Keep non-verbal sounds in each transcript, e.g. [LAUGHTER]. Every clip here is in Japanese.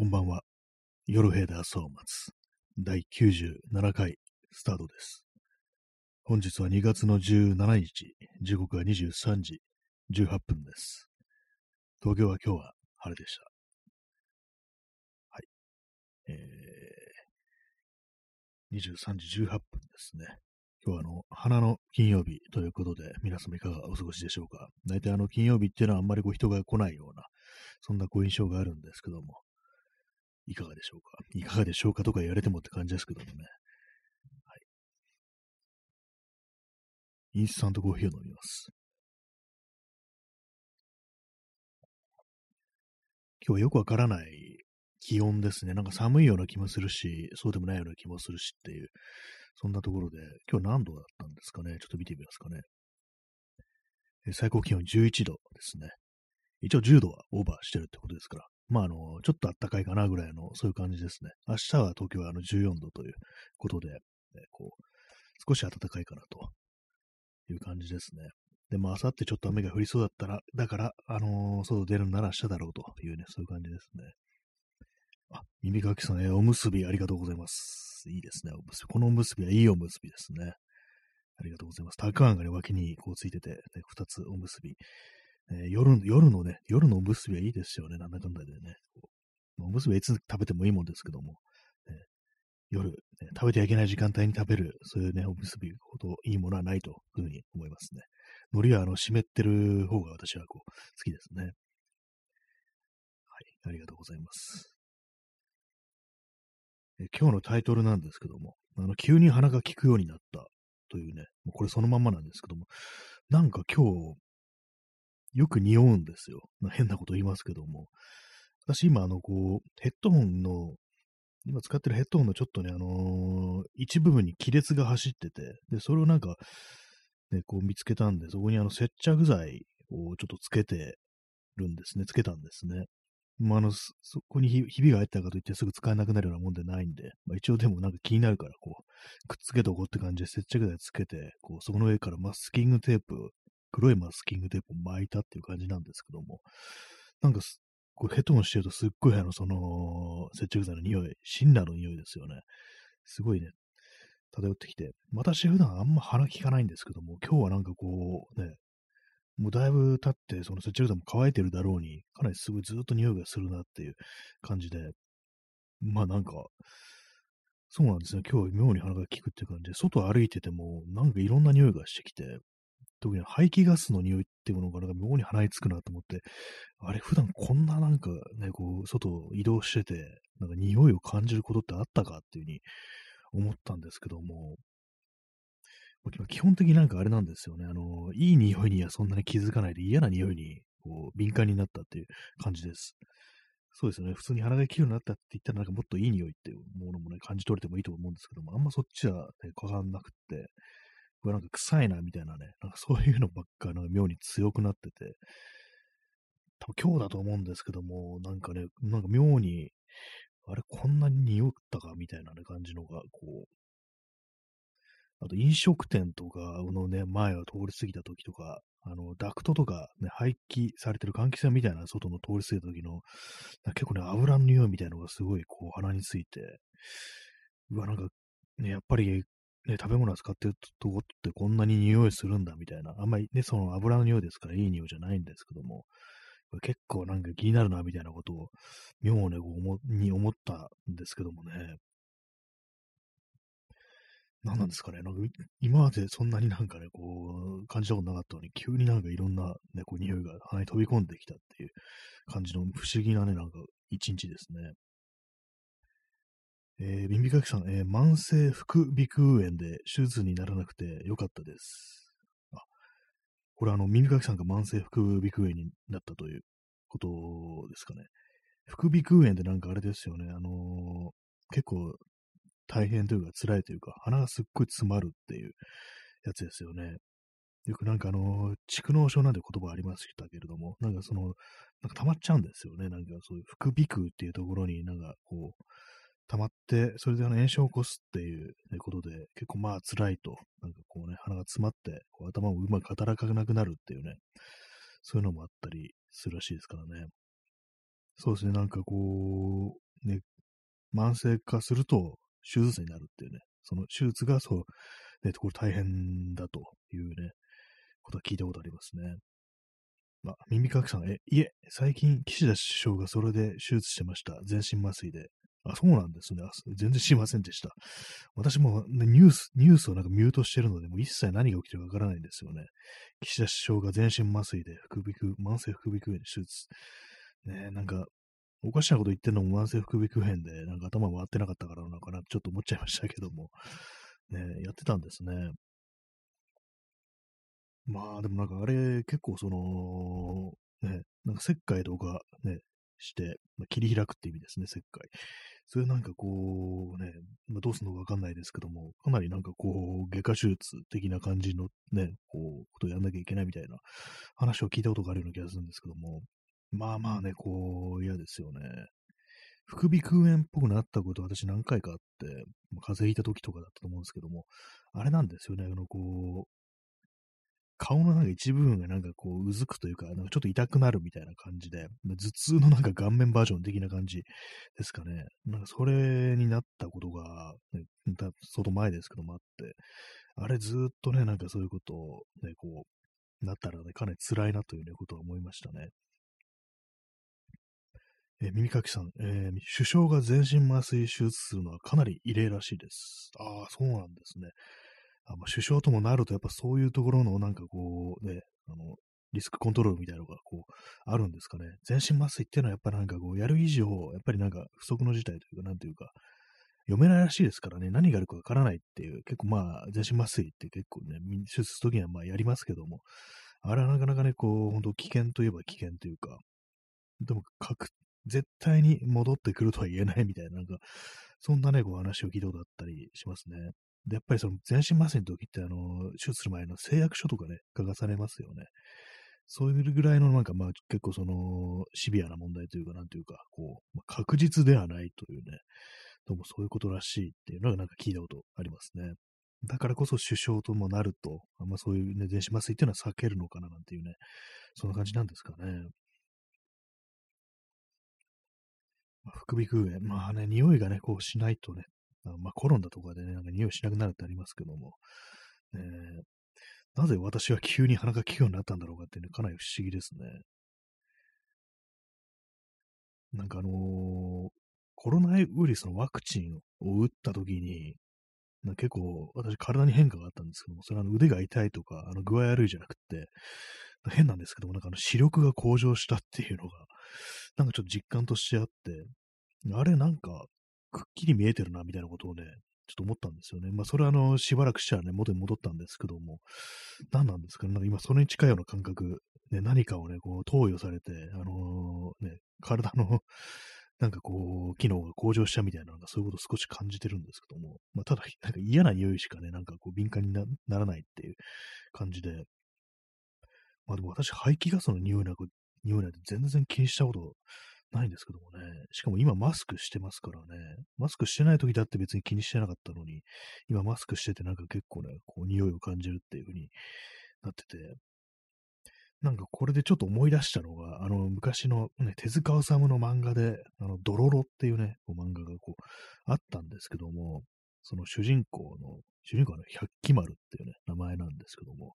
こんばんは。夜部で朝を待つ。第97回スタートです。本日は2月の17日、時刻は23時18分です。東京は今日は晴れでした。はい。えー、23時18分ですね。今日はあの、花の金曜日ということで、皆様いかがお過ごしでしょうか。大体あの金曜日っていうのはあんまりこう人が来ないような、そんなご印象があるんですけども、いかがでしょうか？いかがでしょうかとか言われてもって感じですけどもね。はい。インスタントコーヒーを飲みます。今日はよくわからない気温ですね。なんか寒いような気もするし、そうでもないような気もするしっていう、そんなところで、今日何度だったんですかね？ちょっと見てみますかね。最高気温11度ですね。一応10度はオーバーしてるってことですから。まあ、あの、ちょっと暖かいかなぐらいの、そういう感じですね。明日は東京はあの14度ということで、ね、こう、少し暖かいかなという感じですね。で、まあ、明後日ちょっと雨が降りそうだったら、だから、あのー、外出るなら明日だろうというね、そういう感じですね。あ、耳かきさん、ね、おむすびありがとうございます。いいですね、おむすび。このおむすびはいいおむすびですね。ありがとうございます。たくあんがね、脇にこうついてて、ね、二つおむすび。えー、夜、夜のね、夜のおむすびはいいですよね、なんだかんだでね。おむすびはいつ食べてもいいもんですけども、ね、夜、ね、食べてはいけない時間帯に食べる、そういうね、おむすびほどいいものはないというふうに思いますね。海苔はあの湿ってる方が私はこう好きですね。はい、ありがとうございます。え今日のタイトルなんですけども、あの、急に鼻が効くようになったというね、もうこれそのまんまなんですけども、なんか今日、よく匂うんですよ。変なこと言いますけども。私今、あの、こう、ヘッドホンの、今使ってるヘッドホンのちょっとね、あのー、一部分に亀裂が走ってて、で、それをなんか、ね、こう見つけたんで、そこにあの接着剤をちょっとつけてるんですね。つけたんですね。まあ、あの、そこにひびが入ったかといってすぐ使えなくなるようなもんでないんで、まあ、一応でもなんか気になるから、こう、くっつけておこうって感じで接着剤つけて、こう、そこの上からマスキングテープ、黒いマスキングテープを巻いたっていう感じなんですけども、なんかこうヘッドホンしてるとすっごいあの、その、接着剤の匂い、シンナーの匂いですよね。すごいね、漂ってきて、私普段あんま鼻効かないんですけども、今日はなんかこう、ね、もうだいぶ経って、その接着剤も乾いてるだろうに、かなりすごいずっと匂いがするなっていう感じで、まあなんか、そうなんですね。今日は妙に鼻が効くっていう感じで、外歩いてても、なんかいろんな匂いがしてきて、特に排気ガスの匂いっていうものがなんか妙に鼻につくなと思って、あれ普段こんななんかね、こう、外移動してて、なんか匂いを感じることってあったかっていうふうに思ったんですけども、基本的になんかあれなんですよね。あの、いい匂いにはそんなに気づかないで嫌な匂いにこう敏感になったっていう感じです。そうですよね。普通に鼻が利くようになったって言ったらなんかもっといい匂いっていうものもね、感じ取れてもいいと思うんですけども、あんまそっちはね、変わんなくって、これなんか臭いなみたいなね、なんかそういうのばっかなんか妙に強くなってて、多分今日だと思うんですけども、なんかね、なんか妙に、あれこんなに匂ったかみたいなね、感じのが、こう、あと飲食店とかのね、前を通り過ぎた時とか、あの、ダクトとか、ね、排気されてる換気扇みたいな外の通り過ぎた時の、結構ね、油の匂いみたいなのがすごいこう鼻について、うわ、なんか、ね、やっぱり、ね、食べ物扱ってるとこってこんなに匂いするんだみたいな、あんまりね、その油の匂いですからいい匂いじゃないんですけども、結構なんか気になるなみたいなことを、妙、に思ったんですけどもね、何なんですかね。なんか今までそんなになんかね、こう、感じたことなかったのに、急になんかいろんなね、こう、匂いが鼻に飛び込んできたっていう感じの不思議なね、なんか一日ですね。えー、耳かきさん、えー、慢性副鼻腔炎で手術にならなくてよかったです。あ、これあの、耳かきさんが慢性副鼻腔炎になったということですかね。副鼻腔炎ってなんかあれですよね。あのー、結構大変というか辛いというか、鼻がすっごい詰まるっていうやつですよね。よくなんかあの、蓄膿症なんて言葉ありましたけれども、なんかその、なんか溜まっちゃうんですよね。なんかそういう副鼻腔っていうところになんかこう、溜まって、それであの炎症を起こすっていうことで、結構まあ辛いと、なんかこうね、鼻が詰まって、こう頭もうまく働かなくなるっていうね、そういうのもあったりするらしいですからね。そうですね、なんかこう、ね、慢性化すると手術になるっていうね、その手術がそう、ね、これ大変だというね、ことは聞いたことありますね。まあ、耳かきさん、え、いえ、最近、岸田首相がそれで手術してました。全身麻酔で。あ、そうなんですね。全然知りませんでした。私も、ね、ニュース、ニュースをなんかミュートしてるので、もう一切何が起きてるかわからないんですよね。岸田首相が全身麻酔で副鼻腔、慢性副鼻腔炎手術。ねなんか、おかしなこと言ってんのも慢性副鼻腔炎で、なんか頭回ってなかったからなのかな、ちょっと思っちゃいましたけども。ねやってたんですね。まあ、でもなんかあれ、結構その、ね、なんか石灰とかね、して、まあ、切り開くって意味ですね、石灰。それなんかこうね、まあ、どうするのかわかんないですけども、かなりなんかこう、外科手術的な感じのね、こう、ことをやんなきゃいけないみたいな話を聞いたことがあるような気がするんですけども、まあまあね、こう、嫌ですよね。副鼻腔炎っぽくなったこと私何回かあって、風邪ひいた時とかだったと思うんですけども、あれなんですよね、あの、こう、顔のなんか一部分がなんかこう、うずくというか、なんかちょっと痛くなるみたいな感じで、頭痛のなんか顔面バージョン的な感じですかね。なんかそれになったことが、ね、相当前ですけどもあって、あれずっとね、なんかそういうことね、こう、なったらね、かなり辛いなというね、ことは思いましたね。え、耳かきさん、えー、首相が全身麻酔手術するのはかなり異例らしいです。ああ、そうなんですね。あまあ、首相ともなると、やっぱそういうところのなんかこう、ね、あの、リスクコントロールみたいなのがこう、あるんですかね。全身麻酔っていうのはやっぱなんかこう、やる以上、やっぱりなんか不測の事態というか、なんというか、読めないらしいですからね、何があるかわからないっていう、結構まあ、全身麻酔って結構ね、手術するときにはまあやりますけども、あれはなかなかね、こう、本当危険といえば危険というか、でも、絶対に戻ってくるとは言えないみたいな、なんか、そんなね、こう話を聞いたことあったりしますね。で、やっぱりその全身麻酔の時って、あの、手術する前の誓約書とかね、書かされますよね。そういうぐらいのなんか、まあ結構その、シビアな問題というか、なんというか、こう、まあ、確実ではないというね、どうもそういうことらしいっていうのがなんか聞いたことありますね。だからこそ首相ともなると、あんまそういうね、全身麻酔っていうのは避けるのかななんていうね、そんな感じなんですかね。まあ、副鼻腔炎。まあね、匂いがね、こうしないとね、まあ、コロナとかでね、なんか匂いしなくなるってありますけども、えー、なぜ私は急に鼻が利くようになったんだろうかってね、かなり不思議ですね。なんかあのー、コロナウイルスのワクチンを打った時に、結構私体に変化があったんですけども、それは腕が痛いとか、あの具合悪いじゃなくて、変なんですけども、なんかあの視力が向上したっていうのが、なんかちょっと実感としてあって、あれなんか、くっきり見えてるな、みたいなことをね、ちょっと思ったんですよね。まあ、それはあの、しばらくしたらね、元に戻ったんですけども、何なんですかね、なんか今それに近いような感覚、ね、何かをね、こう、投与されて、あのー、ね、体の [LAUGHS] なんかこう、機能が向上したみたいな、なんかそういうことを少し感じてるんですけども、まあ、ただ、なんか嫌な匂いしかね、なんかこう、敏感にならないっていう感じで、まあでも私、排気ガスの匂いなんか、匂いなんて全然気にしたことないんですけどもね。しかも今マスクしてますからね。マスクしてない時だって別に気にしてなかったのに、今マスクしててなんか結構ね、こう匂いを感じるっていう風になってて、なんかこれでちょっと思い出したのが、あの昔のね、手塚治虫の漫画で、あの、ドロロっていうね、こう漫画がこう、あったんですけども、その主人公の、主人公はね、百鬼丸っていうね、名前なんですけども、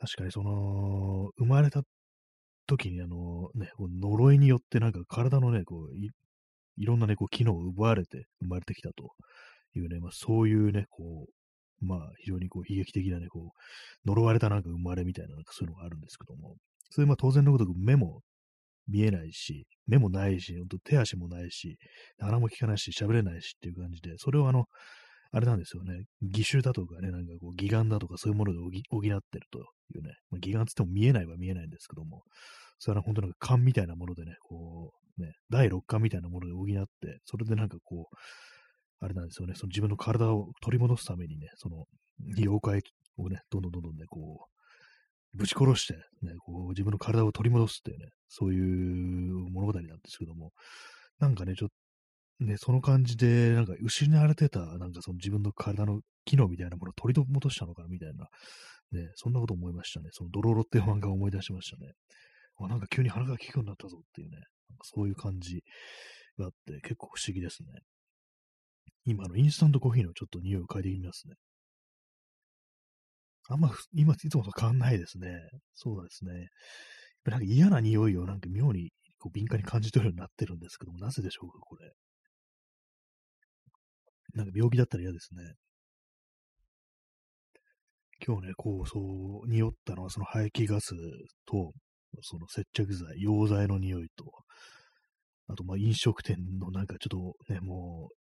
確かにその、生まれた時にあの、ね、呪いによってなんか体のね、こうい、いろんなね、こう、機能を奪われて生まれてきたというね、まあ、そういうね、こう、まあ、非常にこう、悲劇的なね、こう、呪われたなんか生まれみたいな、なんかそういうのがあるんですけども、それまあ当然のごとく目も見えないし、目もないし、ほんと手足もないし、鼻も利かないし、喋れないしっていう感じで、それをあの、あれなんですよね。義手だとかね、なんかこう、義眼だとかそういうもので補っているというね。まあ、義眼つっても見えないは見えないんですけども、それは本当なんか勘みたいなものでね、こう、ね、第六感みたいなもので補って、それでなんかこう、あれなんですよね、その自分の体を取り戻すためにね、その、妖怪をね、どんどんどんどんね、こう、ぶち殺して、ね、こう、自分の体を取り戻すっていうね、そういう物語なんですけども、なんかね、ちょっね、その感じで、なんか失われてた、なんかその自分の体の機能みたいなものを取り戻したのかなみたいな、ね、そんなこと思いましたね。そのドロロっていう漫画を思い出しましたね。あ、なんか急に鼻が利くようになったぞっていうね、なんかそういう感じがあって結構不思議ですね。今のインスタントコーヒーのちょっと匂いを嗅いでみますね。あんま、今、いつもと変わんないですね。そうですね。なんか嫌な匂いをなんか妙にこう敏感に感じ取るようになってるんですけども、なぜでしょうか、これ。なんか病気だったら嫌ですね。今日ね、こう、そう、匂ったのはその排気ガスと、その接着剤、溶剤の匂いと、あと、まあ、飲食店のなんかちょっとね、もう、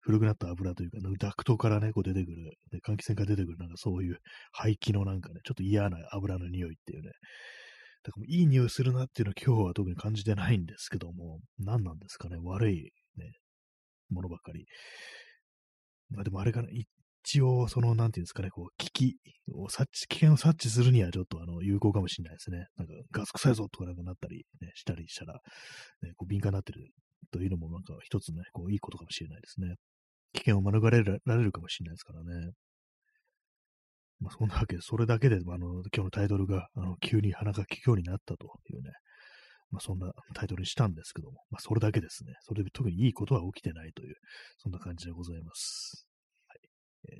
古くなった油というか、ダクトからね、こう出てくる、ね、換気扇から出てくる、なんかそういう排気のなんかね、ちょっと嫌な油の匂いっていうね、だからいい匂いするなっていうのは今日は特に感じてないんですけども、何なんですかね、悪い、ものばかり。まあでもあれかな、一応、その、なんていうんですかね、こう、危機を察知、危険を察知するにはちょっと、あの、有効かもしれないですね。なんか、ガス臭いぞとかなんかなったり、ね、したりしたら、ね、こう、敏感になってるというのも、なんか、一つね、こう、いいことかもしれないですね。危険を免れられるかもしれないですからね。まあ、そんなわけで、それだけで、あの、今日のタイトルが、あの、急に鼻が利くようになったというね、まあ、そんなタイトルにしたんですけども、まあ、それだけですね。それで特にいいことは起きてないという、そんな感じでございます。はい。え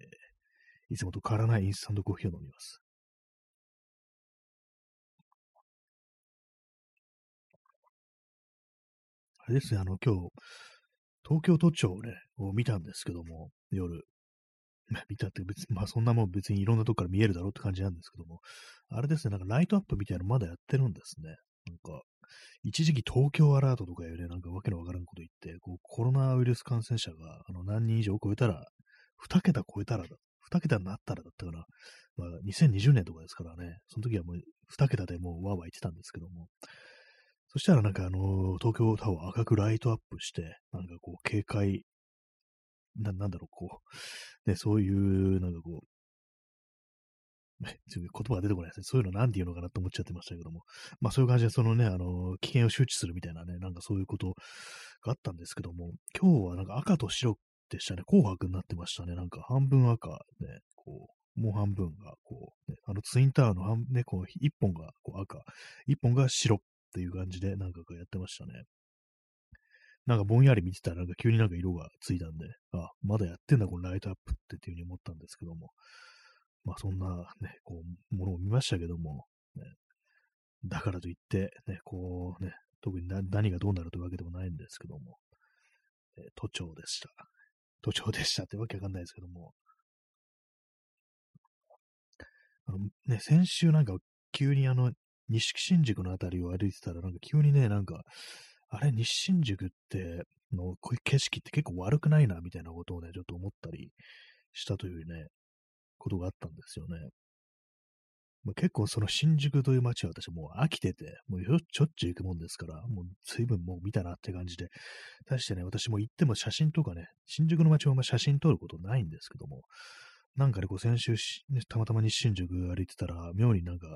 ー、いつもと変わらないインスタントコーヒーを飲みます。あれですね、あの、今日、東京都庁をね、を見たんですけども、夜。[LAUGHS] 見たって別に、まあそんなもん別にいろんなとこから見えるだろうって感じなんですけども、あれですね、なんかライトアップみたいなのまだやってるんですね。なんか、一時期東京アラートとかいうね、なんかわけのわからんこと言って、こうコロナウイルス感染者があの何人以上超えたら、2桁超えたらだ、2桁になったらだったかな。まあ2020年とかですからね、その時はもう2桁でもうわーわー言ってたんですけども、そしたらなんかあの、東京タワー赤くライトアップして、なんかこう警戒な、なんだろう、こう、ね、そういう、なんかこう、言葉が出てこないですね。そういうのなんて言うのかなと思っちゃってましたけども。まあそういう感じで、そのね、あの、危険を周知するみたいなね、なんかそういうことがあったんですけども、今日はなんか赤と白でしたね。紅白になってましたね。なんか半分赤ね、こう、もう半分が、こう、ね、あのツインタワーの半、ね、こう、一本がこう赤、一本が白っていう感じで、なんかやってましたね。なんかぼんやり見てたら、なんか急になんか色がついたんで、あ、まだやってんだ、このライトアップってっていうふうに思ったんですけども、まあそんなね、こう、ものを見ましたけども、ね、だからといって、ね、こうね、特に何がどうなるというわけでもないんですけども、えー、都庁でした。都庁でしたってわけわかんないですけども、あのね、先週なんか急にあの、西新宿のあたりを歩いてたら、なんか急にね、なんか、あれ、西新宿っての、こういう景色って結構悪くないな、みたいなことをね、ちょっと思ったりしたというね、ことがあったんですよね。まあ、結構その新宿という街は私もう飽きてて、もうしょっちゅう行くもんですから、もう随分もう見たなって感じで、対してね、私も行っても写真とかね、新宿の街はま写真撮ることないんですけども、なんかね、こう先週たまたま西新宿歩いてたら、妙になんか、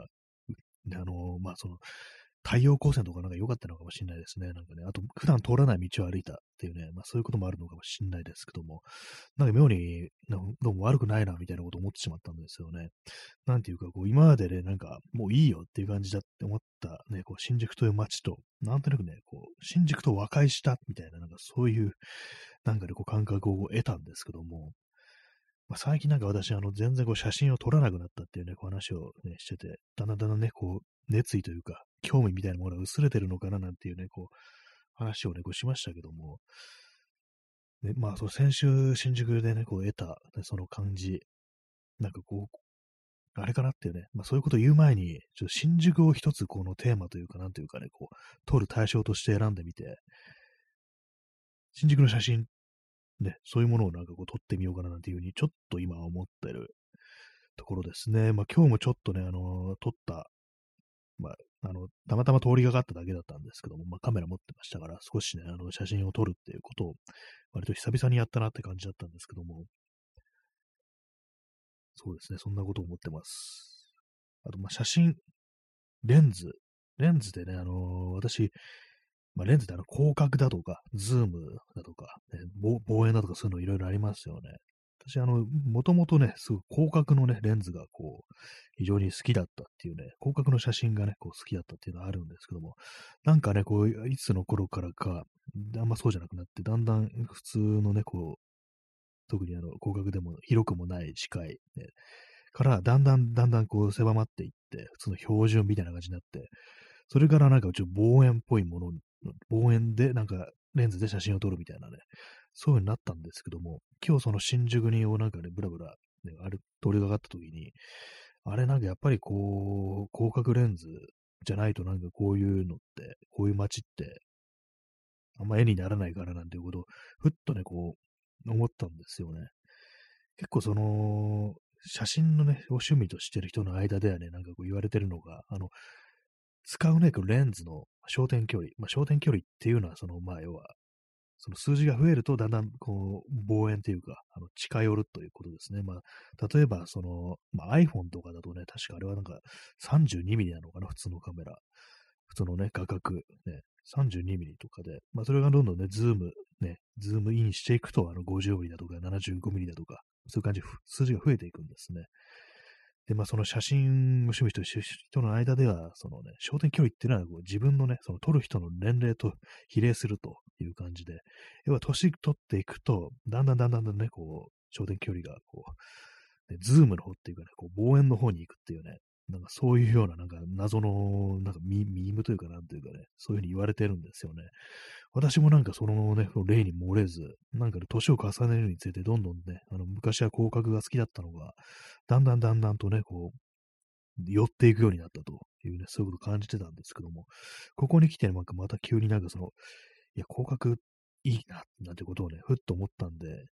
あのまあその、太陽光線とかなんか良かったのかもしれないですね。なんかね、あと普段通らない道を歩いたっていうね、まあそういうこともあるのかもしれないですけども、なんか妙にどうも悪くないなみたいなこと思ってしまったんですよね。なんていうか、こう今までね、なんかもういいよっていう感じだって思ったね、こう新宿という街と、なんとなくね、こう新宿と和解したみたいな、なんかそういう、なんかね、こう感覚を得たんですけども、まあ、最近なんか私、あの、全然こう写真を撮らなくなったっていうね、こう話をね、してて、だんだんだんだんね、こう、熱意というか、興味みたいなものが薄れてるのかななんていうね、こう、話をね、こうしましたけども、ね、まあ、その先週、新宿でね、こう得た、ね、その感じ、なんかこう、あれかなっていうね、まあそういうことを言う前に、ちょっと新宿を一つこのテーマというか、なんというかね、こう、撮る対象として選んでみて、新宿の写真、ね、そういうものをなんかこう撮ってみようかななんていうふうに、ちょっと今思ってるところですね。まあ今日もちょっとね、あのー、撮ったまあ、あの、たまたま通りがかっただけだったんですけども、まあ、カメラ持ってましたから、少しね、あの、写真を撮るっていうことを、割と久々にやったなって感じだったんですけども、そうですね、そんなことを思ってます。あと、ま、写真、レンズ、レンズでね、あのー、私、まあ、レンズであの広角だとか、ズームだとか、ね、望遠だとかそういうのいろいろありますよね。私、あの、もともとね、すごい広角のね、レンズがこう、非常に好きだったっていうね、広角の写真がね、こう好きだったっていうのはあるんですけども、なんかね、こう、いつの頃からか、あんまそうじゃなくなって、だんだん普通のね、こう、特にあの、広角でも広くもない視界、ね、から、だんだんだんだんこう狭まっていって、普通の標準みたいな感じになって、それからなんかちょっと望遠っぽいもの、望遠でなんかレンズで写真を撮るみたいなね、そういう風になったんですけども、今日その新宿になんかね、ブラブラ、ね、あれ、通りがかった時に、あれなんかやっぱりこう、広角レンズじゃないとなんかこういうのって、こういう街って、あんま絵にならないからなんていうことを、ふっとね、こう、思ったんですよね。結構その、写真のね、お趣味としてる人の間ではね、なんかこう言われてるのが、あの、使うね、レンズの焦点距離。まあ、焦点距離っていうのは、その、まあ、要は、その数字が増えると、だんだん、こう、望遠というか、あの、近寄るということですね。まあ、例えば、その、まあ、iPhone とかだとね、確かあれはなんか、32ミリなのかな、普通のカメラ。普通のね、画角、ね、32ミリとかで、まあ、それがどんどんね、ズーム、ね、ズームインしていくと、あの、50ミリだとか、75ミリだとか、そういう感じ、数字が増えていくんですね。で、まあ、その写真を趣味としてる人の間では、そのね、焦点距離っていうのはこう自分のね、その撮る人の年齢と比例するという感じで、要は年取っていくと、だんだんだんだんね、こう、焦点距離がこう、ズームの方っていうかね、こう望遠の方に行くっていうね、なんかそういうような、なんか謎の、なんかミームというかなんというかね、そういうふうに言われてるんですよね。私もなんかそのね、例に漏れず、なんか年を重ねるにつれてどんどんね、あの昔は広角が好きだったのが、だんだんだんだんとね、こう、寄っていくようになったというね、そういうことを感じてたんですけども、ここに来てなんかまた急になんかその、いや、広角いいな、なんてことをね、ふっと思ったんで、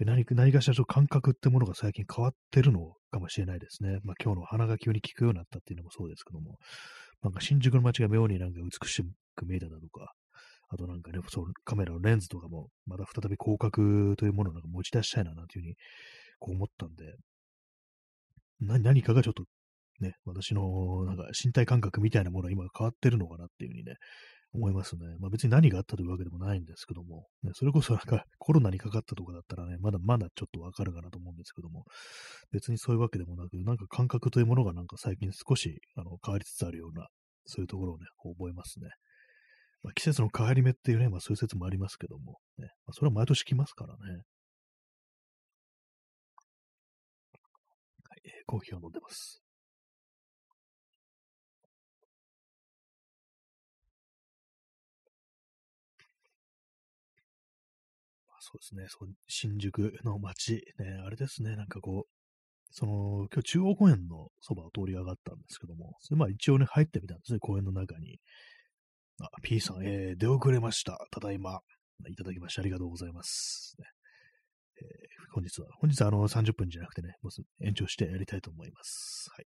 何何かしらちょっと感覚ってものが最近変わってるの？かもしれないですね。まあ今日の鼻が急に効くようになったっていうのもそうですけども、なんか新宿の街が妙になんか美しく見えただとか、あとなんかね、そうカメラのレンズとかも、また再び広角というものをなんか持ち出したいななんていうふうにこう思ったんで、何何かがちょっとね、私のなんか身体感覚みたいなものは今変わってるのかなっていうふうにね、思いますね。まあ別に何があったというわけでもないんですけども、ね、それこそなんか [LAUGHS] コロナにかかったとかだったらね、まだまだちょっとわかるかなと思うんですけども、別にそういうわけでもなく、なんか感覚というものがなんか最近少しあの変わりつつあるような、そういうところをね、覚えますね。まあ、季節の変わり目っていうね、まあそういう説もありますけども、ね、まあ、それは毎年来ますからね。はい、えー、コーヒーを飲んでます。そうですね、そう新宿の街、ね、あれですね、なんかこう、その、今日中央公園のそばを通り上がったんですけども、それまあ一応ね、入ってみたんですね、公園の中に。あ、P さん、えー、出遅れました。ただいま。いただきましてありがとうございます。えー、本日は、本日はあの30分じゃなくてね、もう延長してやりたいと思います。はい。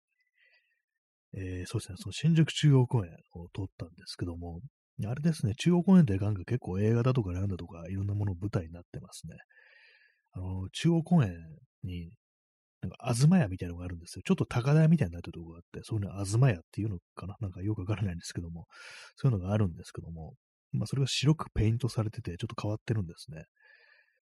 えー、そうですね、その新宿中央公園を通ったんですけども、あれですね、中央公園ってなんか結構映画だとかなんだとかいろんなもの舞台になってますね。あの、中央公園に、なんか、東屋みたいなのがあるんですよ。ちょっと高台みたいになってるとこがあって、そういうの東屋っていうのかな？なんかよくわからないんですけども、そういうのがあるんですけども、まあ、それが白くペイントされてて、ちょっと変わってるんですね。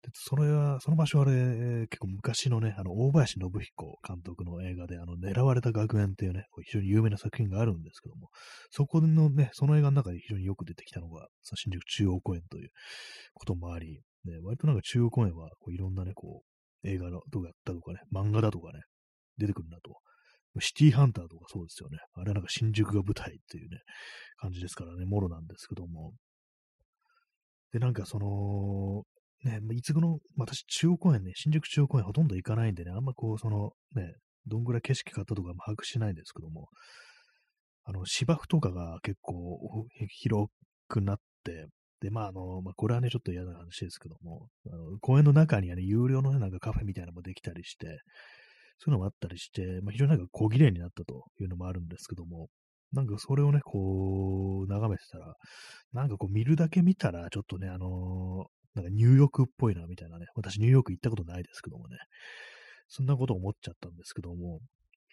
で、それは、その場所はあれ、結構昔のね、あの、大林信彦監督の映画で、あの、狙われた学園っていうね、非常に有名な作品があるんですけども、そこのね、その映画の中で非常によく出てきたのが、新宿中央公園ということもあり、ね、割となんか中央公園は、こういろんなね、こう、映画のとかだとかね、漫画だとかね、出てくるなと。シティハンターとかそうですよね。あれはなんか新宿が舞台っていうね、感じですからね、もろなんですけども。で、なんかその、ね、いつぐの、私、中央公園ね、新宿中央公園ほとんど行かないんでね、あんまこう、その、ね、どんぐらい景色買ったとかも把握しないんですけども、あの、芝生とかが結構広くなって、で、まあ、あの、まあ、これはね、ちょっと嫌な話ですけども、あの公園の中にはね、有料のね、なんかカフェみたいなのもできたりして、そういうのもあったりして、まあ、非常になんか小綺麗になったというのもあるんですけども、なんかそれをね、こう、眺めてたら、なんかこう見るだけ見たら、ちょっとね、あのなんかニューヨークっぽいな、みたいなね。私ニューヨーク行ったことないですけどもね。そんなこと思っちゃったんですけども、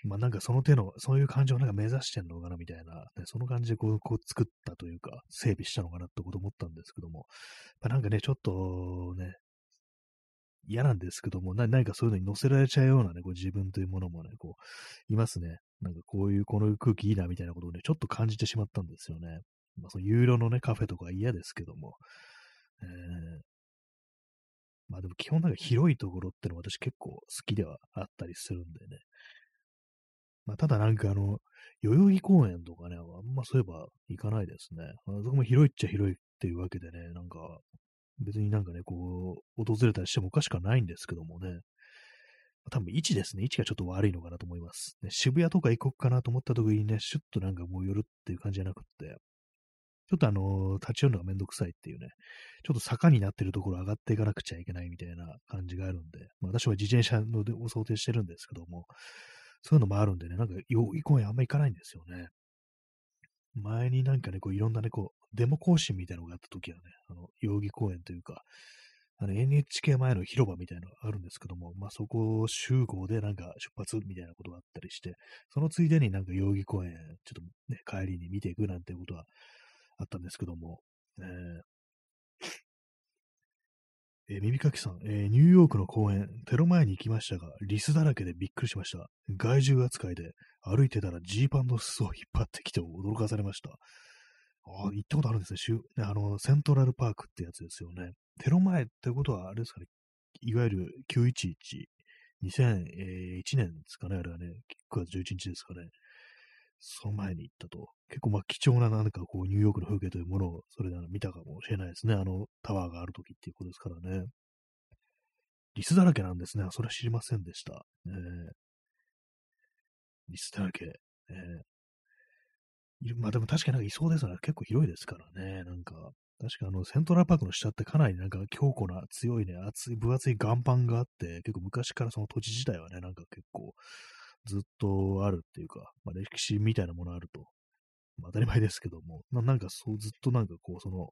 まあなんかその手の、そういう感じをなんか目指してんのかなみたいな、ね、その感じでこうこう作ったというか、整備したのかなってこと思ったんですけども、まあ、なんかね、ちょっとね、嫌なんですけども、何かそういうのに乗せられちゃうようなね、こう自分というものもね、こう、いますね。なんかこういう、この空気いいなみたいなことをね、ちょっと感じてしまったんですよね。まあ、その有料のね、カフェとか嫌ですけども、えー、まあでも基本なんか広いところってのは私結構好きではあったりするんでね。まあただなんかあの、代々木公園とかね、あんまそういえば行かないですね。あそこも広いっちゃ広いっていうわけでね、なんか別になんかね、こう、訪れたりしてもおかしくはないんですけどもね。多分位置ですね。位置がちょっと悪いのかなと思います。ね、渋谷とか行こうかなと思った時にね、シュッとなんかもう寄るっていう感じじゃなくって、ちょっとあの、立ち寄るのがめんどくさいっていうね、ちょっと坂になってるところ上がっていかなくちゃいけないみたいな感じがあるんで、まあ、私は自転車のを想定してるんですけども、そういうのもあるんでね、なんか、よい公園あんま行かないんですよね。前になんかね、こういろんなね、こう、デモ行進みたいなのがあった時はね、あの、代々木公園というか、あの NHK 前の広場みたいなのがあるんですけども、まあそこ集合でなんか出発みたいなことがあったりして、そのついでになんか代々木公園、ちょっとね、帰りに見ていくなんてことはあったんですけども、えーえー、耳かきさん、えー、ニューヨークの公園、テロ前に行きましたが、リスだらけでびっくりしました。害獣扱いで、歩いてたらジーパンの裾を引っ張ってきて驚かされました。ああ、行ったことあるんですね。あの、セントラルパークってやつですよね。テロ前ってことは、あれですかね。いわゆる911、2001年ですかね。あれはね、9月11日ですかね。その前に行ったと。結構まあ貴重ななんかこうニューヨークの風景というものをそれで見たかもしれないですね。あのタワーがある時っていうことですからね。リスだらけなんですね。それは知りませんでした。えー、リスだらけ。えー、まあでも確かになんかいそうですね。結構広いですからね。なんか、確かあの、セントラルパークの下ってかなりなんか強固な強いね、厚い、分厚い岩盤があって、結構昔からその土地自体はね、なんか結構ずっとあるっていうか、まあ、歴史みたいなものあると、まあ、当たり前ですけども、[LAUGHS] ななんかそうずっとなんかこう、その、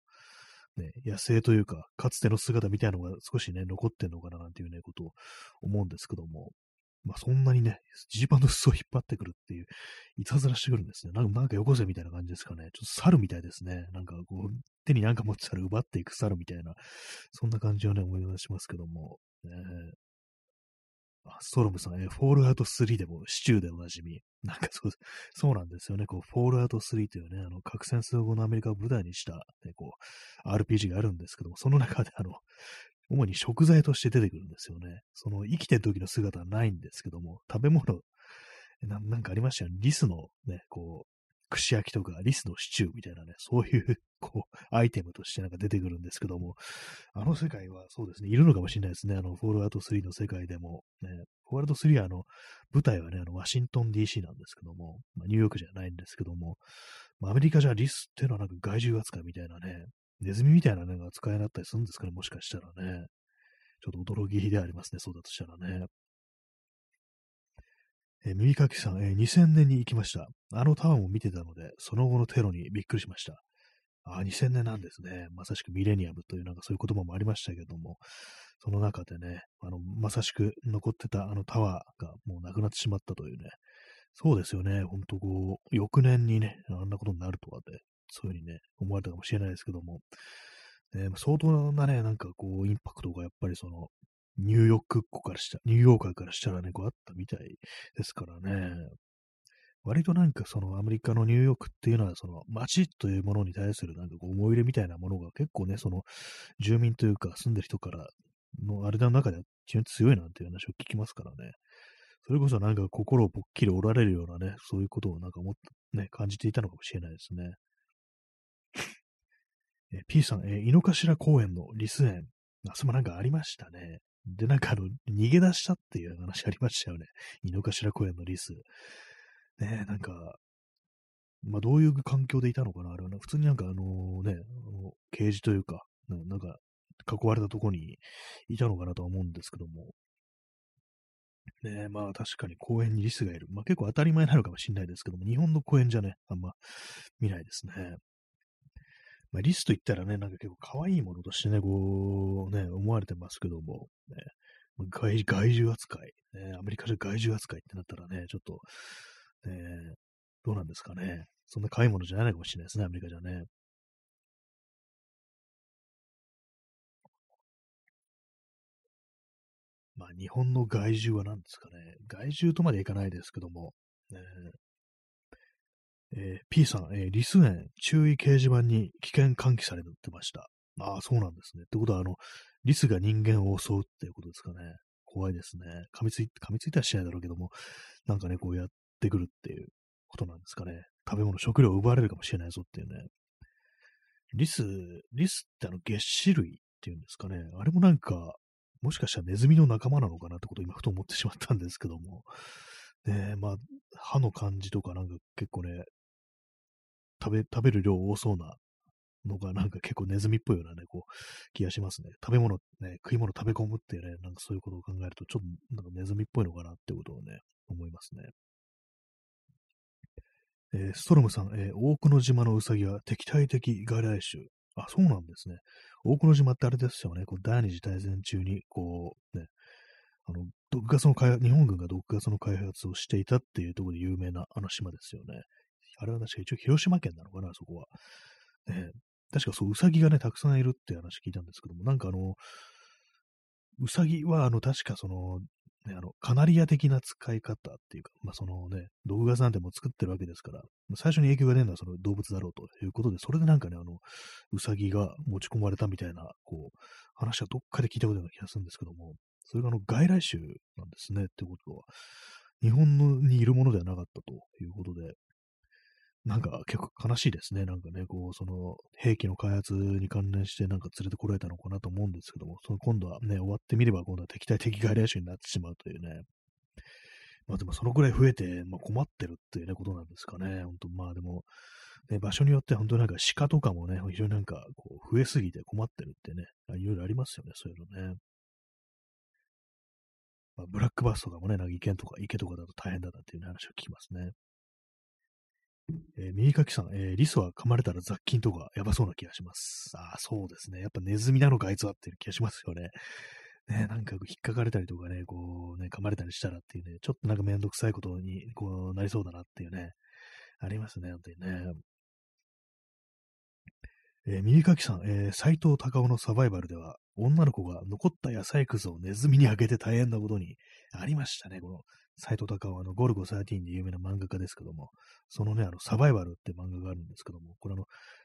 ね、野生というか、かつての姿みたいなのが少しね、残ってんのかななんていうね、ことを思うんですけども、まあそんなにね、ジーパンの裾を引っ張ってくるっていう、いたずらしてくるんですね。なんか、なんかよこせみたいな感じですかね。ちょっと猿みたいですね。なんかこう、手になんか持ってたら奪っていく猿みたいな、そんな感じをね、思い出しますけども、えー、ストロムさん、えフォールアウト3でもシチューでおなじみ。なんかそう、そうなんですよね。こう、フォールアウト3というね、あの、核戦争後のアメリカを舞台にした、ね、こう、RPG があるんですけども、その中であの、主に食材として出てくるんですよね。その、生きてる時の姿はないんですけども、食べ物、ななんかありましたよね。リスのね、こう、串焼きとかリスのシチューみたいなね、[LAUGHS] そういうこう、アイテムとしてなんか出てくるんですけども、あの世界はそうですね、いるのかもしれないですね。あの、フォールアウト3の世界でも、ね、フォールアウト3はあの、舞台はね、あの、ワシントン DC なんですけども、まあ、ニューヨークじゃないんですけども、まあ、アメリカじゃリスっていうのはなんか害獣扱いみたいなね、ネズミみたいなのが扱いになったりするんですかね、もしかしたらね。ちょっと驚きでありますね、そうだとしたらね。えー、耳かきさん、えー、2000年に行きました。あのタワーも見てたので、その後のテロにびっくりしました。あ、2000年なんですね。まさしくミレニアムというなんかそういう言葉もありましたけども、その中でね、あの、まさしく残ってたあのタワーがもうなくなってしまったというね、そうですよね。ほんとこう、翌年にね、あんなことになるとはで、そういうふうにね、思われたかもしれないですけども、ね、相当なね、なんかこう、インパクトがやっぱりその、ニューヨークっ子からした、ニューヨーカーからしたらね、こうあったみたいですからね。割となんかそのアメリカのニューヨークっていうのはその街というものに対するなんかこう思い入れみたいなものが結構ね、その住民というか住んでる人からのあれの中では非常に強いなんていう話を聞きますからね。それこそなんか心をぽっきり折られるようなね、そういうことをなんか思って、ね、感じていたのかもしれないですね。え P さん、え井の頭公園のリス園。あ、それもなんかありましたね。で、なんかあの、逃げ出したっていう話ありましたよね。[LAUGHS] 井の頭公園のリス。ねなんか、まあどういう環境でいたのかなあれはね、普通になんかあのね、あのケージというか、なんか囲われたとこにいたのかなとは思うんですけども。ねまあ確かに公園にリスがいる。まあ結構当たり前なのかもしれないですけども、日本の公園じゃね、あんま見ないですね。まあ、リスと言ったらね、なんか結構可愛いものとしてね、こう、ね、思われてますけども、ね、外外獣扱い、ね、アメリカで外獣扱いってなったらね、ちょっと、ね、どうなんですかね。そんな可愛いものじゃないかもしれないですね、アメリカじゃね。まあ、日本の害獣は何ですかね。害獣とまでいかないですけども、ねえー、P さん、えー、リス園注意掲示板に危険喚起されてました。ああ、そうなんですね。ってことは、あの、リスが人間を襲うっていうことですかね。怖いですね。噛みついて、噛みついたらしないだろうけども、なんかね、こうやってくるっていうことなんですかね。食べ物、食料を奪われるかもしれないぞっていうね。リス、リスってあの、月種類っていうんですかね。あれもなんか、もしかしたらネズミの仲間なのかなってことを今ふと思ってしまったんですけども。ねまあ、歯の感じとかなんか結構ね、食べ、食べる量多そうなのがなんか結構ネズミっぽいようなね、こう、気がしますね。食べ物、ね、食い物食べ込むっていうね、なんかそういうことを考えると、ちょっとなんかネズミっぽいのかなってことをね、思いますね。えー、ストロムさん、えー、大久野島のウサギは敵対的外来種。あ、そうなんですね。大久野島ってあれですよね。こう第二次大戦中に、こう、ね、あの、毒ガスの開発、日本軍が毒ガスの開発をしていたっていうところで有名なあの島ですよね。あれは確か一応広島県なのかな、そこは。ね、確かそう、ウサギがね、たくさんいるって話聞いたんですけども、なんかあの、ウサギは、あの、確かその、ね、あの、カナリア的な使い方っていうか、まあ、そのね、毒ガスなんても作ってるわけですから、最初に影響が出るのはその動物だろうということで、それでなんかね、あの、ウサギが持ち込まれたみたいな、こう、話はどっかで聞いたことある気がするんですけども、それがあの、外来種なんですね、ってことは、日本のにいるものではなかったということで、なんか結構悲しいですね。なんかね、こう、その兵器の開発に関連してなんか連れてこられたのかなと思うんですけども、その今度はね、終わってみれば今度は敵対的外来種になってしまうというね。まあでもそのくらい増えて、まあ、困ってるっていうね、ことなんですかね。本当まあでも、ね、場所によって本当になんか鹿とかもね、非常になんかこう増えすぎて困ってるってね、いろいろありますよね、そういうのね。まあ、ブラックバスとかもね、なんか池とか、池とかだと大変だなっていう話を聞きますね。えー、右かきさん、えー、リスは噛まれたら雑菌とかやばそうな気がします。ああ、そうですね。やっぱネズミなのかあいつはっていう気がしますよね。ね、なんか引っかかれたりとかね、こうね、噛まれたりしたらっていうね、ちょっとなんかめんどくさいことにこうなりそうだなっていうね、ありますね、本当にね。えー、右かきさん、えー、斎藤隆夫のサバイバルでは、女の子が残った野菜くずをネズミにあげて大変なことにありましたね。この斎藤隆夫、あの、ゴルゴ13で有名な漫画家ですけども、そのね、あの、サバイバルって漫画があるんですけども、これあの、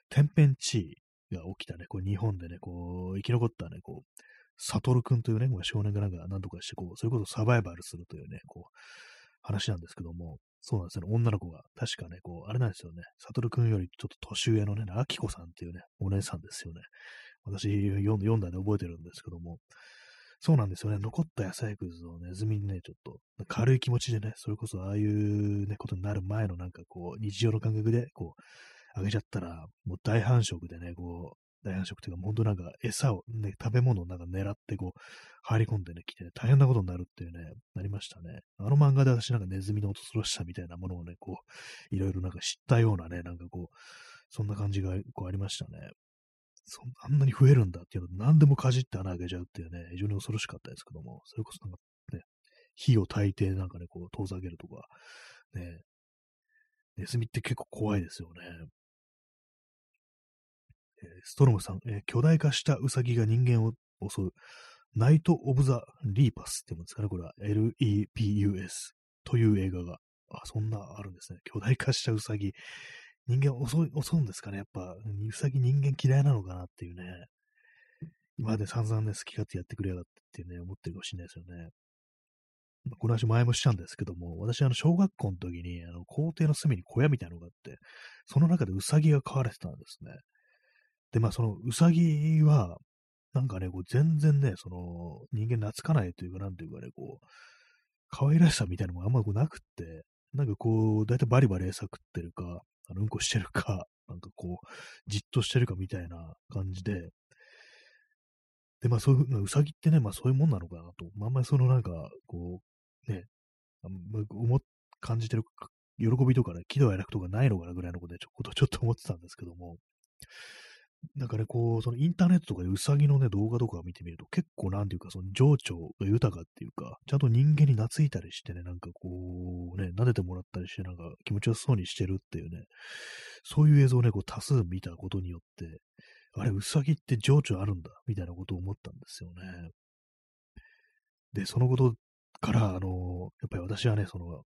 天変地異が起きたね、こう日本でね、こう、生き残ったね、こう、サトル君というね、少年がなんか何とかして、こう、それこそサバイバルするというね、こう、話なんですけども、そうなんですよね、女の子が、確かね、こう、あれなんですよね、サトル君よりちょっと年上のね、アキコさんっていうね、お姉さんですよね。私読んだんで覚えてるんですけども、そうなんですよね。残った野菜くずをネズミにね、ちょっと軽い気持ちでね、それこそああいうね、ことになる前のなんかこう、日常の感覚で、こう、あげちゃったら、もう大繁殖でね、こう、大繁殖っていうか、本当なんか餌をね、食べ物をなんか狙ってこう、入り込んでね、来て、ね、大変なことになるっていうね、なりましたね。あの漫画で私なんかネズミの恐ろしさみたいなものをね、こう、いろいろなんか知ったようなね、なんかこう、そんな感じがこうありましたね。そあんなに増えるんだっていうの何でもかじって穴開けちゃうっていうね、非常に恐ろしかったですけども、それこそなんかね、火を焚いてなんかね、こう遠ざけるとか、ね、ネズミって結構怖いですよね。えー、ストロムさん、えー、巨大化したウサギが人間を襲う、ナイト・オブ・ザ・リーパスって言うんですかね、これは LEPUS という映画が、あ、そんなあるんですね。巨大化したウサギ。人間襲 [LAUGHS] 襲うんですかねやっぱ、うさぎ人間嫌いなのかなっていうね。今まで散々ね、好き勝手やってくれやがってってね、思ってるかもしれないですよね。この話前もしたんですけども、私、あの、小学校の時に、あの、校庭の隅に小屋みたいなのがあって、その中でウサギが飼われてたんですね。で、まあ、そのウサギは、なんかね、こう全然ね、その、人間懐かないというか、なんていうかね、こう、可愛らしさみたいなのもあんまこうなくって、なんかこう、だいたいバリバリ餌食ってるか、あの、うんこしてるか、[LAUGHS] なんかこう、じっとしてるかみたいな感じで、で、まあそういう、うさぎってね、まあそういうもんなのかなと、まあんまりそのなんか、こう、ね、思感じてる喜びとかね、喜怒哀楽とかないのかなぐらいのことでちょっとちょっと思ってたんですけども、なんかね、こう、そのインターネットとかでウサギのね、動画とかを見てみると、結構なんていうか、その情緒が豊かっていうか、ちゃんと人間に懐いたりしてね、なんかこう、ね、撫でてもらったりして、なんか気持ちよさそうにしてるっていうね、そういう映像をね、こう多数見たことによって、あれ、ウサギって情緒あるんだ、みたいなことを思ったんですよね。で、そのことから、あの、やっぱり私はね、その、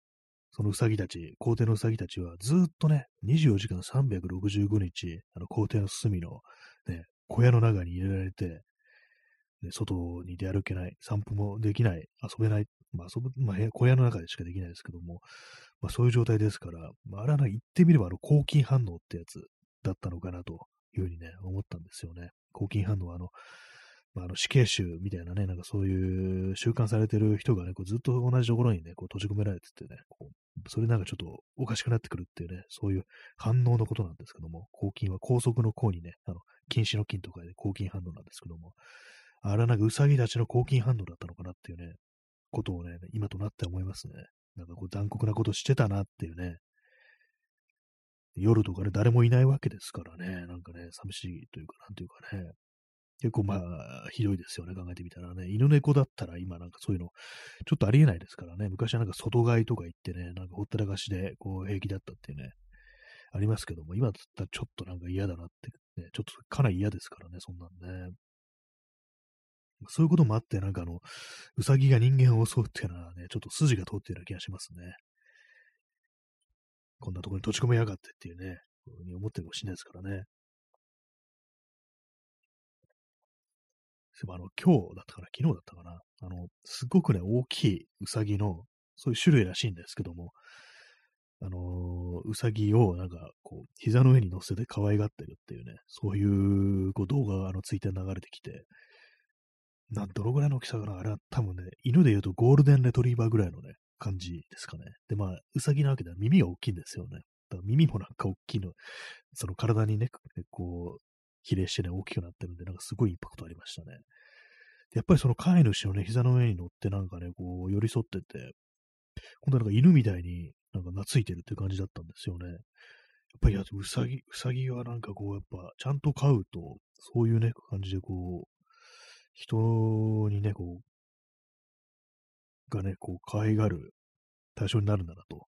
そのうさぎたち、皇帝のうさぎたちはずっとね、24時間365日、あの皇帝の隅の、ね、小屋の中に入れられて、ね、外に出歩けない、散歩もできない、遊べない、まあ遊ぶ、まあ、小屋の中でしかできないですけども、まあそういう状態ですから、まあ、あれは言ってみればあの抗菌反応ってやつだったのかなというふうにね、思ったんですよね。抗菌反応はあの、まあ、あの死刑囚みたいなね、なんかそういう習慣されてる人がね、こうずっと同じところにね、こう閉じ込められててね、こうそれなんかちょっとおかしくなってくるっていうね、そういう反応のことなんですけども、抗菌は高速の抗にね、あの、禁止の禁とかで抗菌反応なんですけども、あれはなんかウサギたちの抗菌反応だったのかなっていうね、ことをね、今となって思いますね。なんかこう残酷なことしてたなっていうね。夜とかね、誰もいないわけですからね、なんかね、寂しいというか、なんていうかね、結構まあ、ひどいですよね、考えてみたらね。犬猫だったら今なんかそういうの、ちょっとありえないですからね。昔はなんか外飼いとか行ってね、なんかほったらかしでこう平気だったっていうね、ありますけども、今だったらちょっとなんか嫌だなって、ね、ちょっとかなり嫌ですからね、そんなんね。そういうこともあって、なんかあの、うさぎが人間を襲うっていうのはね、ちょっと筋が通ってるような気がしますね。こんなところに閉じ込めやがってっていうね、うに思ってるかもしれないですからね。そういえばあの、今日だったかな、昨日だったかな、あの、すごくね、大きいウサギの、そういう種類らしいんですけども、あのー、うさぎをなんか、こう、膝の上に乗せて可愛がってるっていうね、そういうこう動画があのツイッターに流れてきて、な、どのぐらいの大きさかなあれは多分ね、犬で言うとゴールデンレトリーバーぐらいのね、感じですかね。で、まあ、うさぎなわけでは耳が大きいんですよね。だから耳もなんか大きいの、その体にね、こう、比例してね、大きくなってるんで、なんかすごいインパクトありましたね。やっぱりその飼い主のね、膝の上に乗ってなんかね、こう、寄り添ってて、今度はなんか犬みたいになんか懐いてるって感じだったんですよね。やっぱり、うさぎ、うさぎはなんかこう、やっぱ、ちゃんと飼うと、そういうね、感じでこう、人にね、こう、がね、こう、可愛がる対象になるんだなと、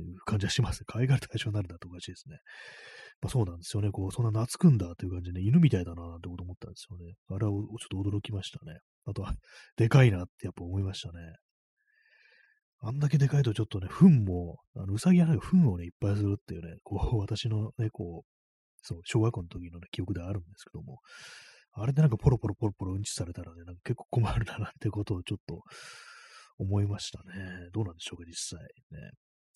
いう感じはします。可愛がる対象になるんだとおかしいですね。まあそうなんですよね。こう、そんな懐くんだという感じでね、犬みたいだなってこと思ったんですよね。あれはちょっと驚きましたね。あとは、[LAUGHS] でかいなってやっぱ思いましたね。あんだけでかいとちょっとね、糞も、あの、うさぎはなんか糞をね、いっぱいするっていうね、こう、[LAUGHS] 私のね、こう、そう、小学校の時のね、記憶ではあるんですけども、あれでなんかポロポロポロポロうんちされたらね、なんか結構困るななんてことをちょっと思いましたね。どうなんでしょうか、実際。ね。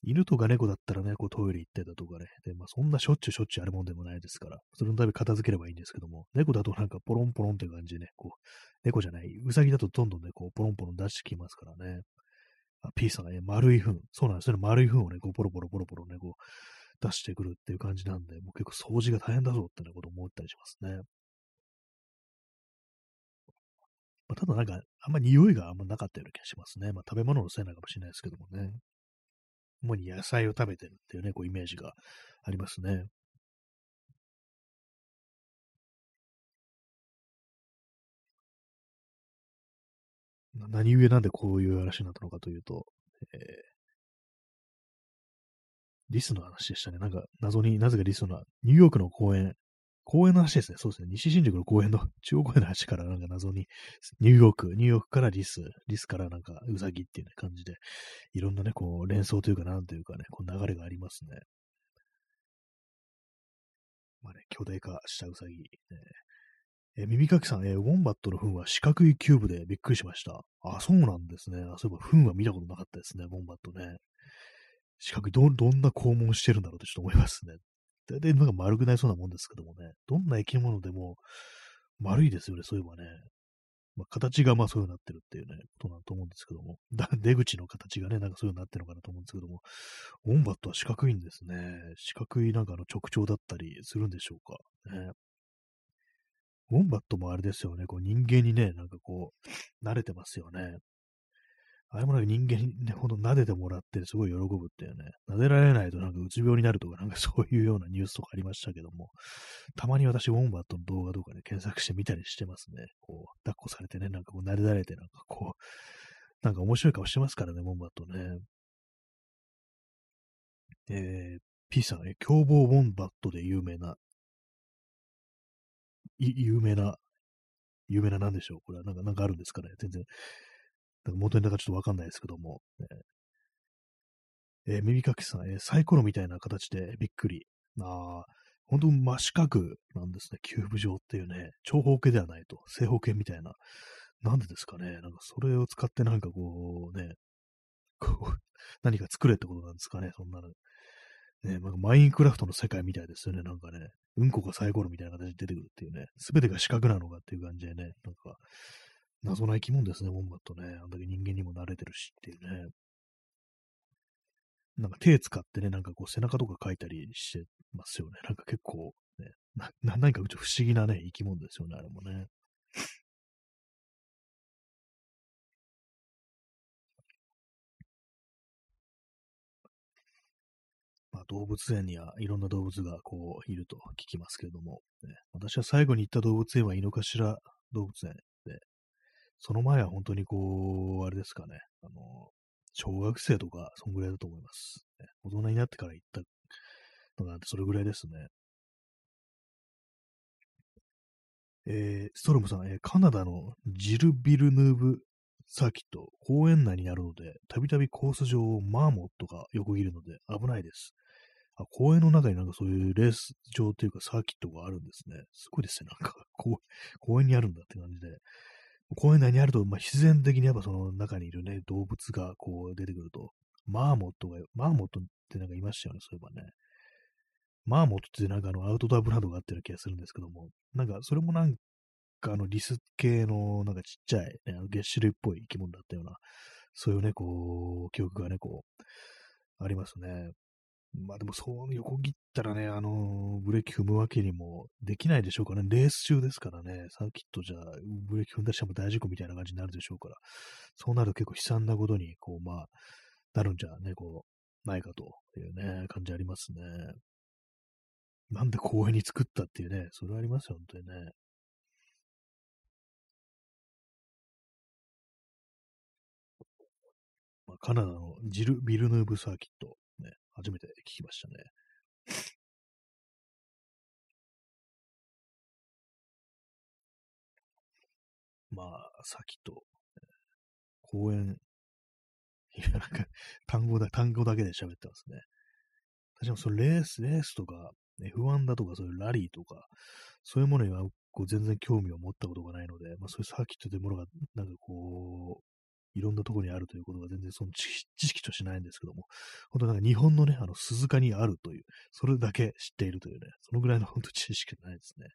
犬とか猫だったらね、こうトイレ行ってたとかね。で、まあそんなしょっちゅうしょっちゅうあるもんでもないですから、それのため片付ければいいんですけども、猫だとなんかポロンポロンって感じでね、こう、猫じゃない、うさぎだとどんどんね、こう、ポロンポロン出してきますからね。あ、P さんがね、丸い糞。そうなんですよね。丸い糞をね、こう、ポロポロポロポロね、こう、出してくるっていう感じなんで、もう結構掃除が大変だぞってね、こと思ったりしますね。まあ、ただなんか、あんま匂いがあんまなかったような気がしますね。まあ、食べ物のせいなのかもしれないですけどもね。主に野菜を食べてるっていうね、こうイメージがありますね。何故なんでこういう話になったのかというと、えー、リスの話でしたね。なんか謎になぜかリスのニューヨークの公園公園の話ですね。そうですね。西新宿の公園の、[LAUGHS] 中央公園の話からなんか謎に、ニューヨーク、ニューヨークからリス、リスからなんかウサギっていう、感じで、いろんなね、こう、連想というか、なんというかね、こう流れがありますね。まあね、巨大化したウサギ。ね、え耳かきさん、えウォンバットの糞は四角いキューブでびっくりしました。あ、そうなんですね。あそういえば糞は見たことなかったですね、ウォンバットね。四角い、ど、どんな肛門してるんだろうとちょっと思いますね。大体なんか丸くなりそうなもんですけどもね、どんな生き物でも丸いですよね、そういえばね。まあ、形がまあそういうになってるっていうね、ことなんと思うんですけども、[LAUGHS] 出口の形がね、なんかそういうになってるのかなと思うんですけども、ウォンバットは四角いんですね。四角いなんかの直腸だったりするんでしょうか。ね、ウォンバットもあれですよね、こう人間にね、なんかこう、慣れてますよね。あれもなんか人間にね、ほんと撫でてもらってすごい喜ぶっていうね、撫でられないとなんかうつ病になるとか、なんかそういうようなニュースとかありましたけども、たまに私、ウォンバットの動画とかで、検索してみたりしてますね。こう、抱っこされてね、なんかこう撫でられて、なんかこう、なんか面白い顔してますからね、ウォンバットね。えー、P さん、え、凶暴ウォンバットで有名な、有名な、有名な何でしょう？これはなんか、なんかあるんですかね？全然。なんか元ネタかちょっとわかんないですけども、ね、えー、耳かきさん、えー、サイコロみたいな形でびっくり。ああ、本当真四角なんですね。キューブ状っていうね、長方形ではないと。正方形みたいな。なんでですかね。なんかそれを使ってなんかこうね、こう、何か作れってことなんですかね。そんなの。ね、なんかマインクラフトの世界みたいですよね。なんかね、うんこがサイコロみたいな形で出てくるっていうね、すべてが四角なのかっていう感じでね、なんか、謎な生き物ですね、ウォンバットね。あんだけ人間にも慣れてるしっていうね。なんか手使ってね、なんかこう背中とか書いたりしてますよね。なんか結構、ね、な、な何か不思議なね、生き物ですよね、あれもね。まあ、動物園にはいろんな動物がこういると聞きますけれども、ね、私は最後に行った動物園は井の頭動物園、その前は本当にこう、あれですかね、あの、小学生とか、そんぐらいだと思います。大人になってから行ったのなんてそれぐらいですね。えー、ストロムさん、えー、カナダのジル・ビルヌーブサーキット、公園内にあるので、たびたびコース上をマーモットが横切るので危ないです。あ、公園の中になんかそういうレース場というかサーキットがあるんですね。すごいですね。なんか公園にあるんだって感じで。公園内にあると、まあ、必然的にやっぱその中にいるね、動物がこう出てくると、マーモットが、マーモットってなんかいましたよね、そういえばね。マーモットってなんかあのアウトドアブランドがあってる気がするんですけども、なんかそれもなんかあのリス系のなんかちっちゃい、ね、あの月種類っぽい生き物だったような、そういうね、こう、記憶がね、こう、ありますね。まあでもそう横切ったらね、あのブレーキ踏むわけにもできないでしょうかね。レース中ですからね、サーキットじゃブレーキ踏んだりしても大事故みたいな感じになるでしょうから、そうなると結構悲惨なことに、こう、まあ、なるんじゃね、こう、ないかというね、感じありますね。なんで公園に作ったっていうね、それありますよ、本当にね。まあ、カナダのジル・ビルヌーブサーキット。初めて聞きましたね。[LAUGHS] まあ、さっきと、公園、いや、なんか、[LAUGHS] 単語だ、単語だけで喋ってますね。私もそのレース、レースとか、F1 だとか、そういうラリーとか、そういうものにはこう全然興味を持ったことがないので、まあそういうサーキットというものが、なんかこう、いろんなところにあるということが全然その知識としないんですけども、本当なんか日本のね、あの鈴鹿にあるという、それだけ知っているというね、そのぐらいの [LAUGHS] 本当知識ないですね。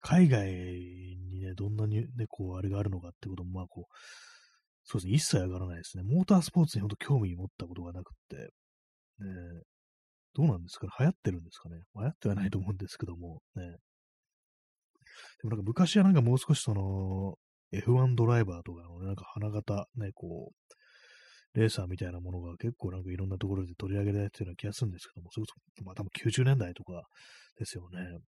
海外にね、どんなにね、こう、あれがあるのかってことも、まあこう、そうですね、一切上がらないですね。モータースポーツに本当興味持ったことがなくって、ね、どうなんですかね流行ってるんですかね流行ってはないと思うんですけども、ね。でもなんか昔はなんかもう少しその、F1 ドライバーとかの、ね、なんか花形、ね、こう、レーサーみたいなものが結構なんかいろんなところで取り上げられてるような気がするんですけども、それこそ、まあ多分90年代とかですよね。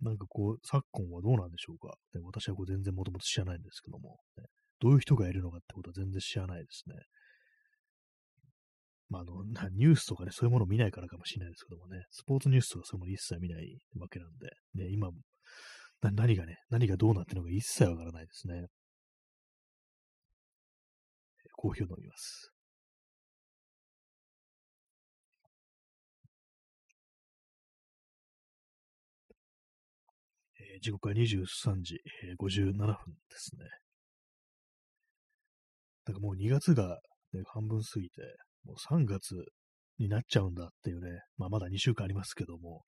なんかこう、昨今はどうなんでしょうか。ね、私はこう全然もともと知らないんですけども、ね、どういう人がいるのかってことは全然知らないですね。まあ、あの、ニュースとかね、そういうものを見ないからかもしれないですけどもね、スポーツニュースとかそういうもの一切見ないわけなんで、ね、今何がね、何がどうなってるのか一切わからないですね。コーヒーを飲みます。えー、時刻は23時、えー、57分ですね。なんかもう2月が、ね、半分過ぎて、もう3月になっちゃうんだっていうね、まあまだ2週間ありますけども、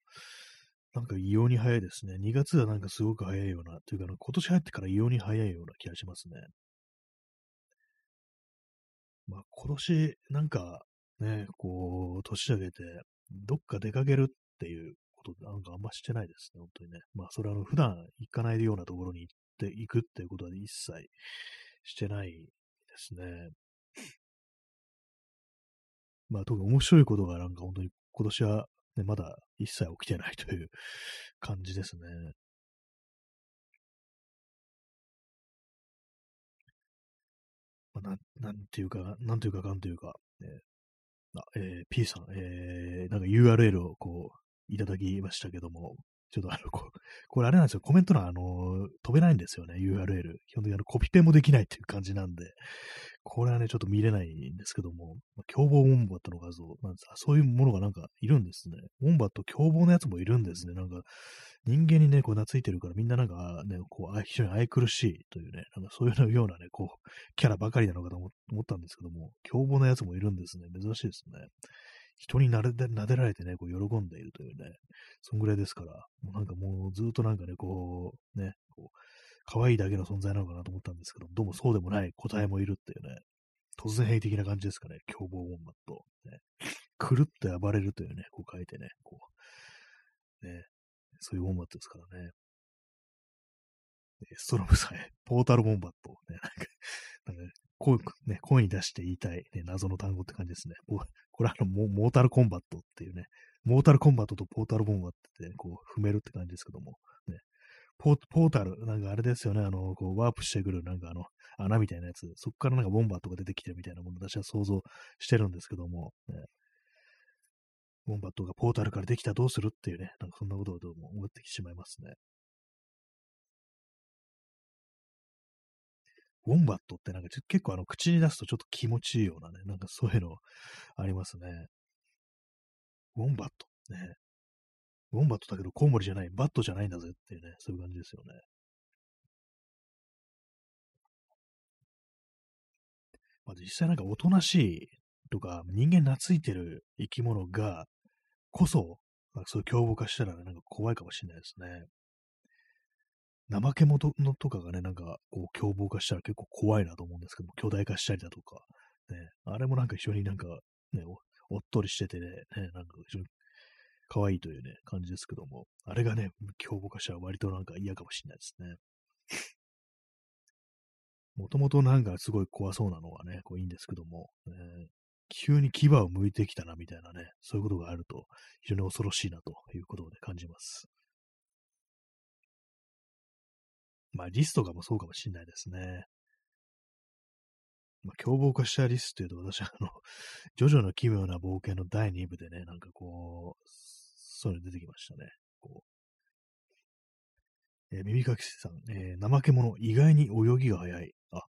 なんか異様に早いですね。2月はなんかすごく早いような、というか、今年入ってから異様に早いような気がしますね。まあ、今年、なんか、ね、こう、年明けて、どっか出かけるっていうことなんかあんましてないですね、本当にね。まあ、それはあの、普段行かないようなところに行って、行くっていうことは一切してないですね。まあ、特に面白いことがなんか本当に今年はね、まだ一切起きてないという感じですね。まあ、なん、なんていうか、なんていうかかんというか、ね、あ、えー、P さん、えー、なんか URL をこう、いただきましたけども、ちょっとあの、ここれあれなんですよ、コメント欄、あの、飛べないんですよね、URL。基本的にあのコピペもできないっていう感じなんで、これはね、ちょっと見れないんですけども、まあ、凶暴ウォンバットの画像なんですそういうものがなんかいるんですね。ウォンバット凶暴なやつもいるんですね。なんか、人間にね、こう懐いてるからみんななんかね、こう、非常に愛くるしいというね、なんかそういうようなね、こう、キャラばかりなのかと思ったんですけども、凶暴なやつもいるんですね。珍しいですね。人になで撫でられてね、こう喜んでいるというね、そんぐらいですから、もうなんかもうずっとなんかね、こう、ね、こう、可愛いだけの存在なのかなと思ったんですけど、どうもそうでもない個体もいるっていうね、突然兵的な感じですかね、凶暴ウォンバット。ね、狂って暴れるというね、こう書いてね、こう、ね、そういうウォンバットですからね。ストロムさえ、ポータルウォンバット。ね、なんか、なんか声,、ね、声に出して言いたい、ね、謎の単語って感じですね。これはあのモ、モータルコンバットっていうね、モータルコンバットとポータルウォンバットって、こう、踏めるって感じですけども、ね、ポータル、なんかあれですよね、あの、こう、ワープしてくる、なんかあの、穴みたいなやつ、そこからなんかボンバーとか出てきてるみたいなもの私は想像してるんですけども、ね、ボンバットがポータルからできたらどうするっていうね、なんかそんなことをどうも思ってしまいますね。ウォンバットってなんか結構あの口に出すとちょっと気持ちいいようなね、なんかそういうのありますね。ウォンバット。ね。ウォンバットだけどコウモリじゃない、バットじゃないんだぜっていうね、そういう感じですよね。まあ、実際なんかおとなしいとか、人間懐いてる生き物が、こそ、まあ、そういう凶暴化したら、ね、なんか怖いかもしれないですね。怠け者のとかがね、なんか、こう、凶暴化したら結構怖いなと思うんですけど、巨大化したりだとか、ね、あれもなんか非常になんか、ね、おっとりしててね、ねなんか非常に可愛いというね、感じですけども、あれがね、凶暴化したら割となんか嫌かもしれないですね。[LAUGHS] もともとなんかすごい怖そうなのはね、こういいんですけども、えー、急に牙を向いてきたなみたいなね、そういうことがあると非常に恐ろしいなということで感じます。まあリスとかもそうかもしれないですね。まあ、凶暴化したリスっていうと私はあの、ジョジョの奇妙な冒険の第2部でね、なんかこう、そういうの出てきましたね。こうえー、耳かきさん、えー、怠け者、意外に泳ぎが早い。あ、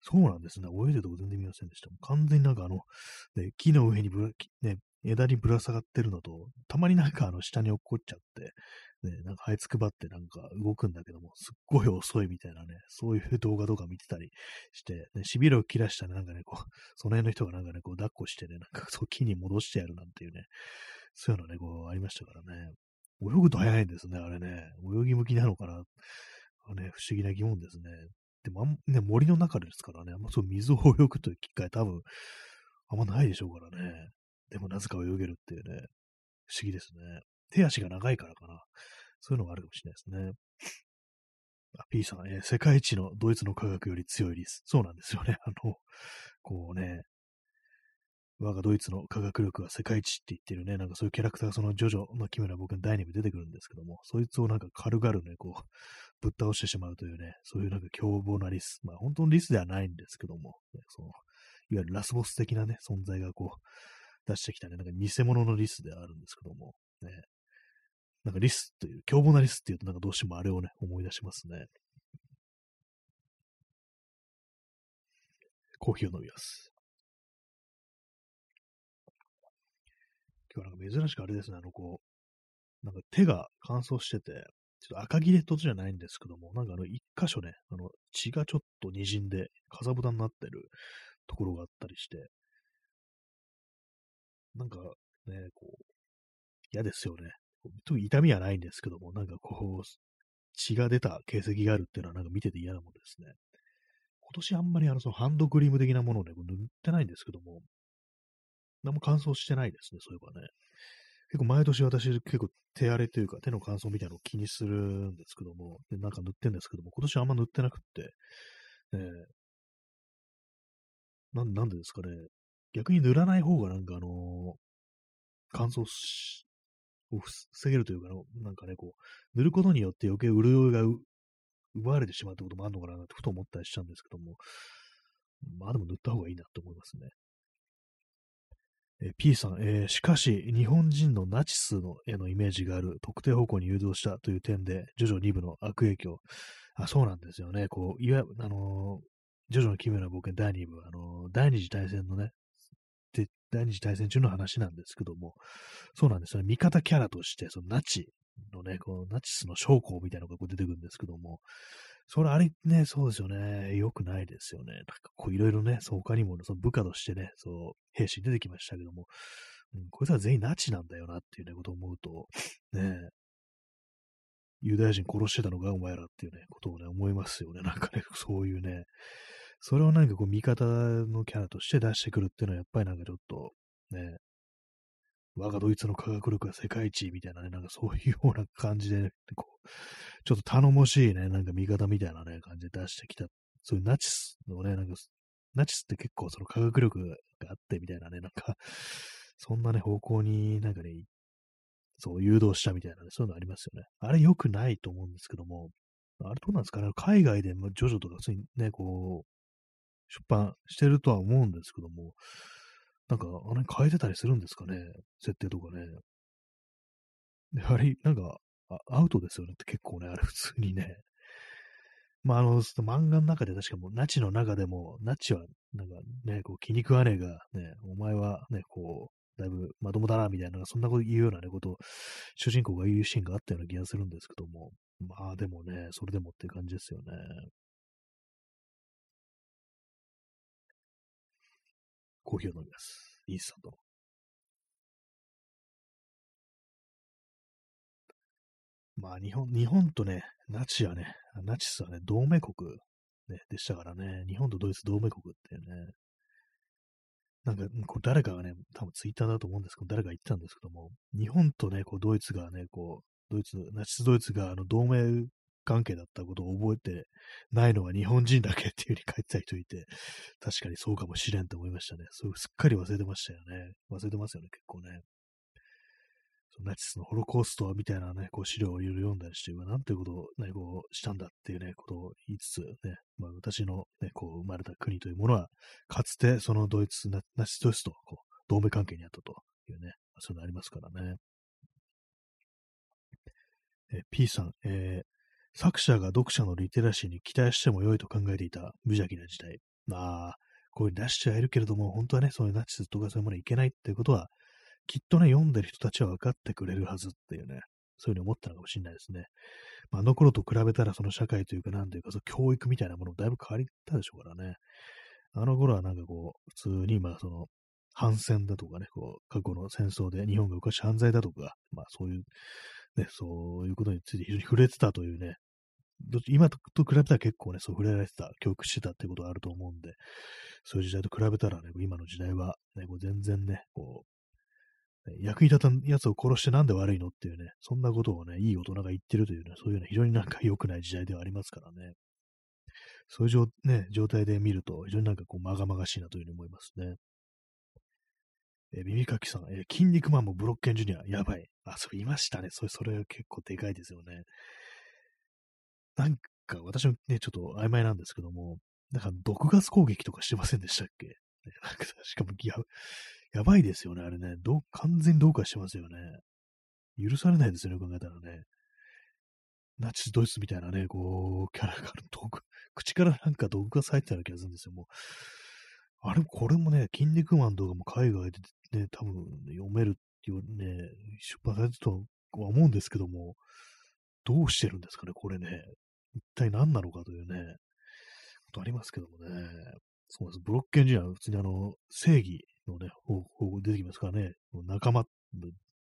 そうなんですね。泳いでるとこ全然見ませんでした。完全になんかあの、ね、木の上にぶら、ね、枝にぶら下がってるのと、たまになんかあの下に落っこっちゃって、ね、なんか這いつくばってなんか動くんだけども、すっごい遅いみたいなね、そういう動画とか見てたりして、ね、しびれを切らしたらなんかね、こう、その辺の人がなんかね、こう抱っこしてね、なんかそう木に戻してやるなんていうね、そういうのね、こうありましたからね。泳ぐと早いんですね、あれね。泳ぎ向きなのかな。ね、不思議な疑問ですね。でもあん、ね、森の中ですからね、あんまそう水を泳ぐという機会多分、あんまないでしょうからね。でもなぜか泳げるっていうね、不思議ですね。手足が長いからかな。そういうのがあるかもしれないですね。あ、P さん、えー、世界一のドイツの科学より強いリス。そうなんですよね。あの、こうね、我がドイツの科学力が世界一って言ってるね、なんかそういうキャラクターがそのジョジョの奇妙な僕の第2部出てくるんですけども、そいつをなんか軽々ね、こう、[LAUGHS] ぶっ倒してしまうというね、そういうなんか凶暴なリス。まあ本当のリスではないんですけども、ね、その、いわゆるラスボス的なね、存在がこう、出してきたね、なんか偽物のリスではあるんですけども、ね、なんかリスっていう、凶暴なリスっていうとなんかどうしてもあれをね、思い出しますね。コーヒーを飲みます。今日なんか珍しくあれですね、あのこう、なんか手が乾燥してて、ちょっと赤切れとじゃないんですけども、なんかあの一箇所ね、あの血がちょっと滲んで、かさぶたになってるところがあったりして、なんかね、こう、嫌ですよね。痛みはないんですけども、なんかこう、血が出た形跡があるっていうのはなんか見てて嫌なもんですね。今年あんまりあの、そのハンドクリーム的なものをね、塗ってないんですけども、何も乾燥してないですね、そういえばね。結構毎年私結構手荒れというか手の乾燥みたいなのを気にするんですけども、でなんか塗ってんですけども、今年あんま塗ってなくって、えー、ななんでですかね。逆に塗らない方がなんかあのー、乾燥し、を防げるというか、なんかね、こう、塗ることによって余計潤いが奪われてしまうってこともあるのかなってふと思ったりしちゃうんですけども、まあでも塗った方がいいなと思いますね。えー、P さん、えー、しかし、日本人のナチスのへのイメージがある特定方向に誘導したという点で、ジョジョ2部の悪影響。あ、そうなんですよね。こう、いわゆる、あのジョジョの奇妙な冒険第2部、あの、第二次大戦のね、で、第二次大戦中の話なんですけども、そうなんですよね。味方キャラとして、そのナチのね、こう、ナチスの将校みたいなのがこう出てくるんですけども、それあれね、そうですよね。良くないですよね。なんかこういろいろね、そう他にもその部下としてね、そう、兵士出てきましたけども、うん、こいつは全員ナチなんだよなっていうね、ことを思うと、ね、ユダヤ人殺してたのがお前らっていうね、ことをね、思いますよね。なんかね、そういうね、それをなんかこう味方のキャラとして出してくるっていうのはやっぱりなんかちょっと、ね、我がドイツの科学力が世界一みたいなね、なんかそういうような感じで、ね、こう、ちょっと頼もしいね、なんか味方みたいなね、感じで出してきた、そういうナチスのね、なんか、ナチスって結構その科学力があってみたいなね、なんか、そんなね、方向になんかね、そう誘導したみたいなね、そういうのありますよね。あれ良くないと思うんですけども、あれどうなんですかね、海外でジョジョとか普通にね、こう、出版してるとは思うんですけども、なんか、あれ変えてたりするんですかね設定とかね。あれ、なんか、アウトですよねって結構ね、あれ普通にね。まあ、あの、漫画の中で確かもう、ナチの中でも、ナチは、なんかね、こう気に食わねえが、ね、お前はね、こう、だいぶまともだな、みたいな、そんなこと言うようなね、ことを、主人公が言うシーンがあったような気がするんですけども、まあでもね、それでもっていう感じですよね。コーヒーを飲みます。インスタントの。まあ、日本、日本とね、ナチはね、ナチスはね、同盟国、ね、でしたからね、日本とドイツ同盟国っていうね、なんか、こう誰かがね、多分ツイッターだと思うんですけど、誰か言ってたんですけども、日本とね、こうドイツがね、こう、ドイツ、ナチスドイツがあの同盟関係だったことを覚えてないのは日本人だけっていう風に書いてた人いて、確かにそうかもしれんと思いましたね。そうすっかり忘れてましたよね。忘れてますよね、結構ね。ナチスのホロコーストみたいなね、こう資料をいろいろ読んだりして、なんていうことをね、こうしたんだっていうね、ことを言いつつ、ね、まあ私のね、こう生まれた国というものは、かつてそのドイツ、ナチスドイツとこう同盟関係にあったというね、そういうのありますからね。え P さん、えー、作者が読者のリテラシーに期待しても良いと考えていた無邪気な時代。まあ、こういう出しちゃえるけれども、本当はね、そういうナチスとかそういうものいけないっていうことは、きっとね、読んでる人たちは分かってくれるはずっていうね、そういうふうに思ったのかもしれないですね。まあ、あの頃と比べたら、その社会というか、なんというか、その教育みたいなものだいぶ変わりたでしょうからね。あの頃はなんかこう、普通に、まあ、その、反戦だとかね、こう、過去の戦争で日本が昔犯罪だとか、まあそういう、ね、そういうことについて非常に触れてたというね、今と比べたら結構ね、そう触れられてた、教育してたってことがあると思うんで、そういう時代と比べたらね、今の時代は、ね、こう全然ね、こう、役に立たんやつを殺してなんで悪いのっていうね、そんなことをね、いい大人が言ってるというね、そういうね、非常になんか良くない時代ではありますからね。そういう状,、ね、状態で見ると、非常になんかこう、まがまがしいなというふうに思いますね。え、耳かきさん、え、筋肉マンもブロッケンジュニア、やばい。あ、それいましたね。それ、それ結構でかいですよね。なんか私もね、ちょっと曖昧なんですけども、なんか毒ガス攻撃とかしてませんでしたっけ、[LAUGHS] なんかしかもや、やばいですよね、あれね。ど完全にどうかしてますよね。許されないですよね、考えたらね。ナチスドイツみたいなね、こう、キャラが [LAUGHS] 毒、口からなんか毒が咲いてたような気がするんですよ、もう。あれ、これもね、筋肉マンとかも海外でね、多分、読めるっていうね、出版されてたとは思うんですけども、どうしてるんですかね、これね。一体何なのかというね、ことありますけどもね。そうです。ブロッケンジアは普通にあの、正義のね、方法出てきますからね。仲間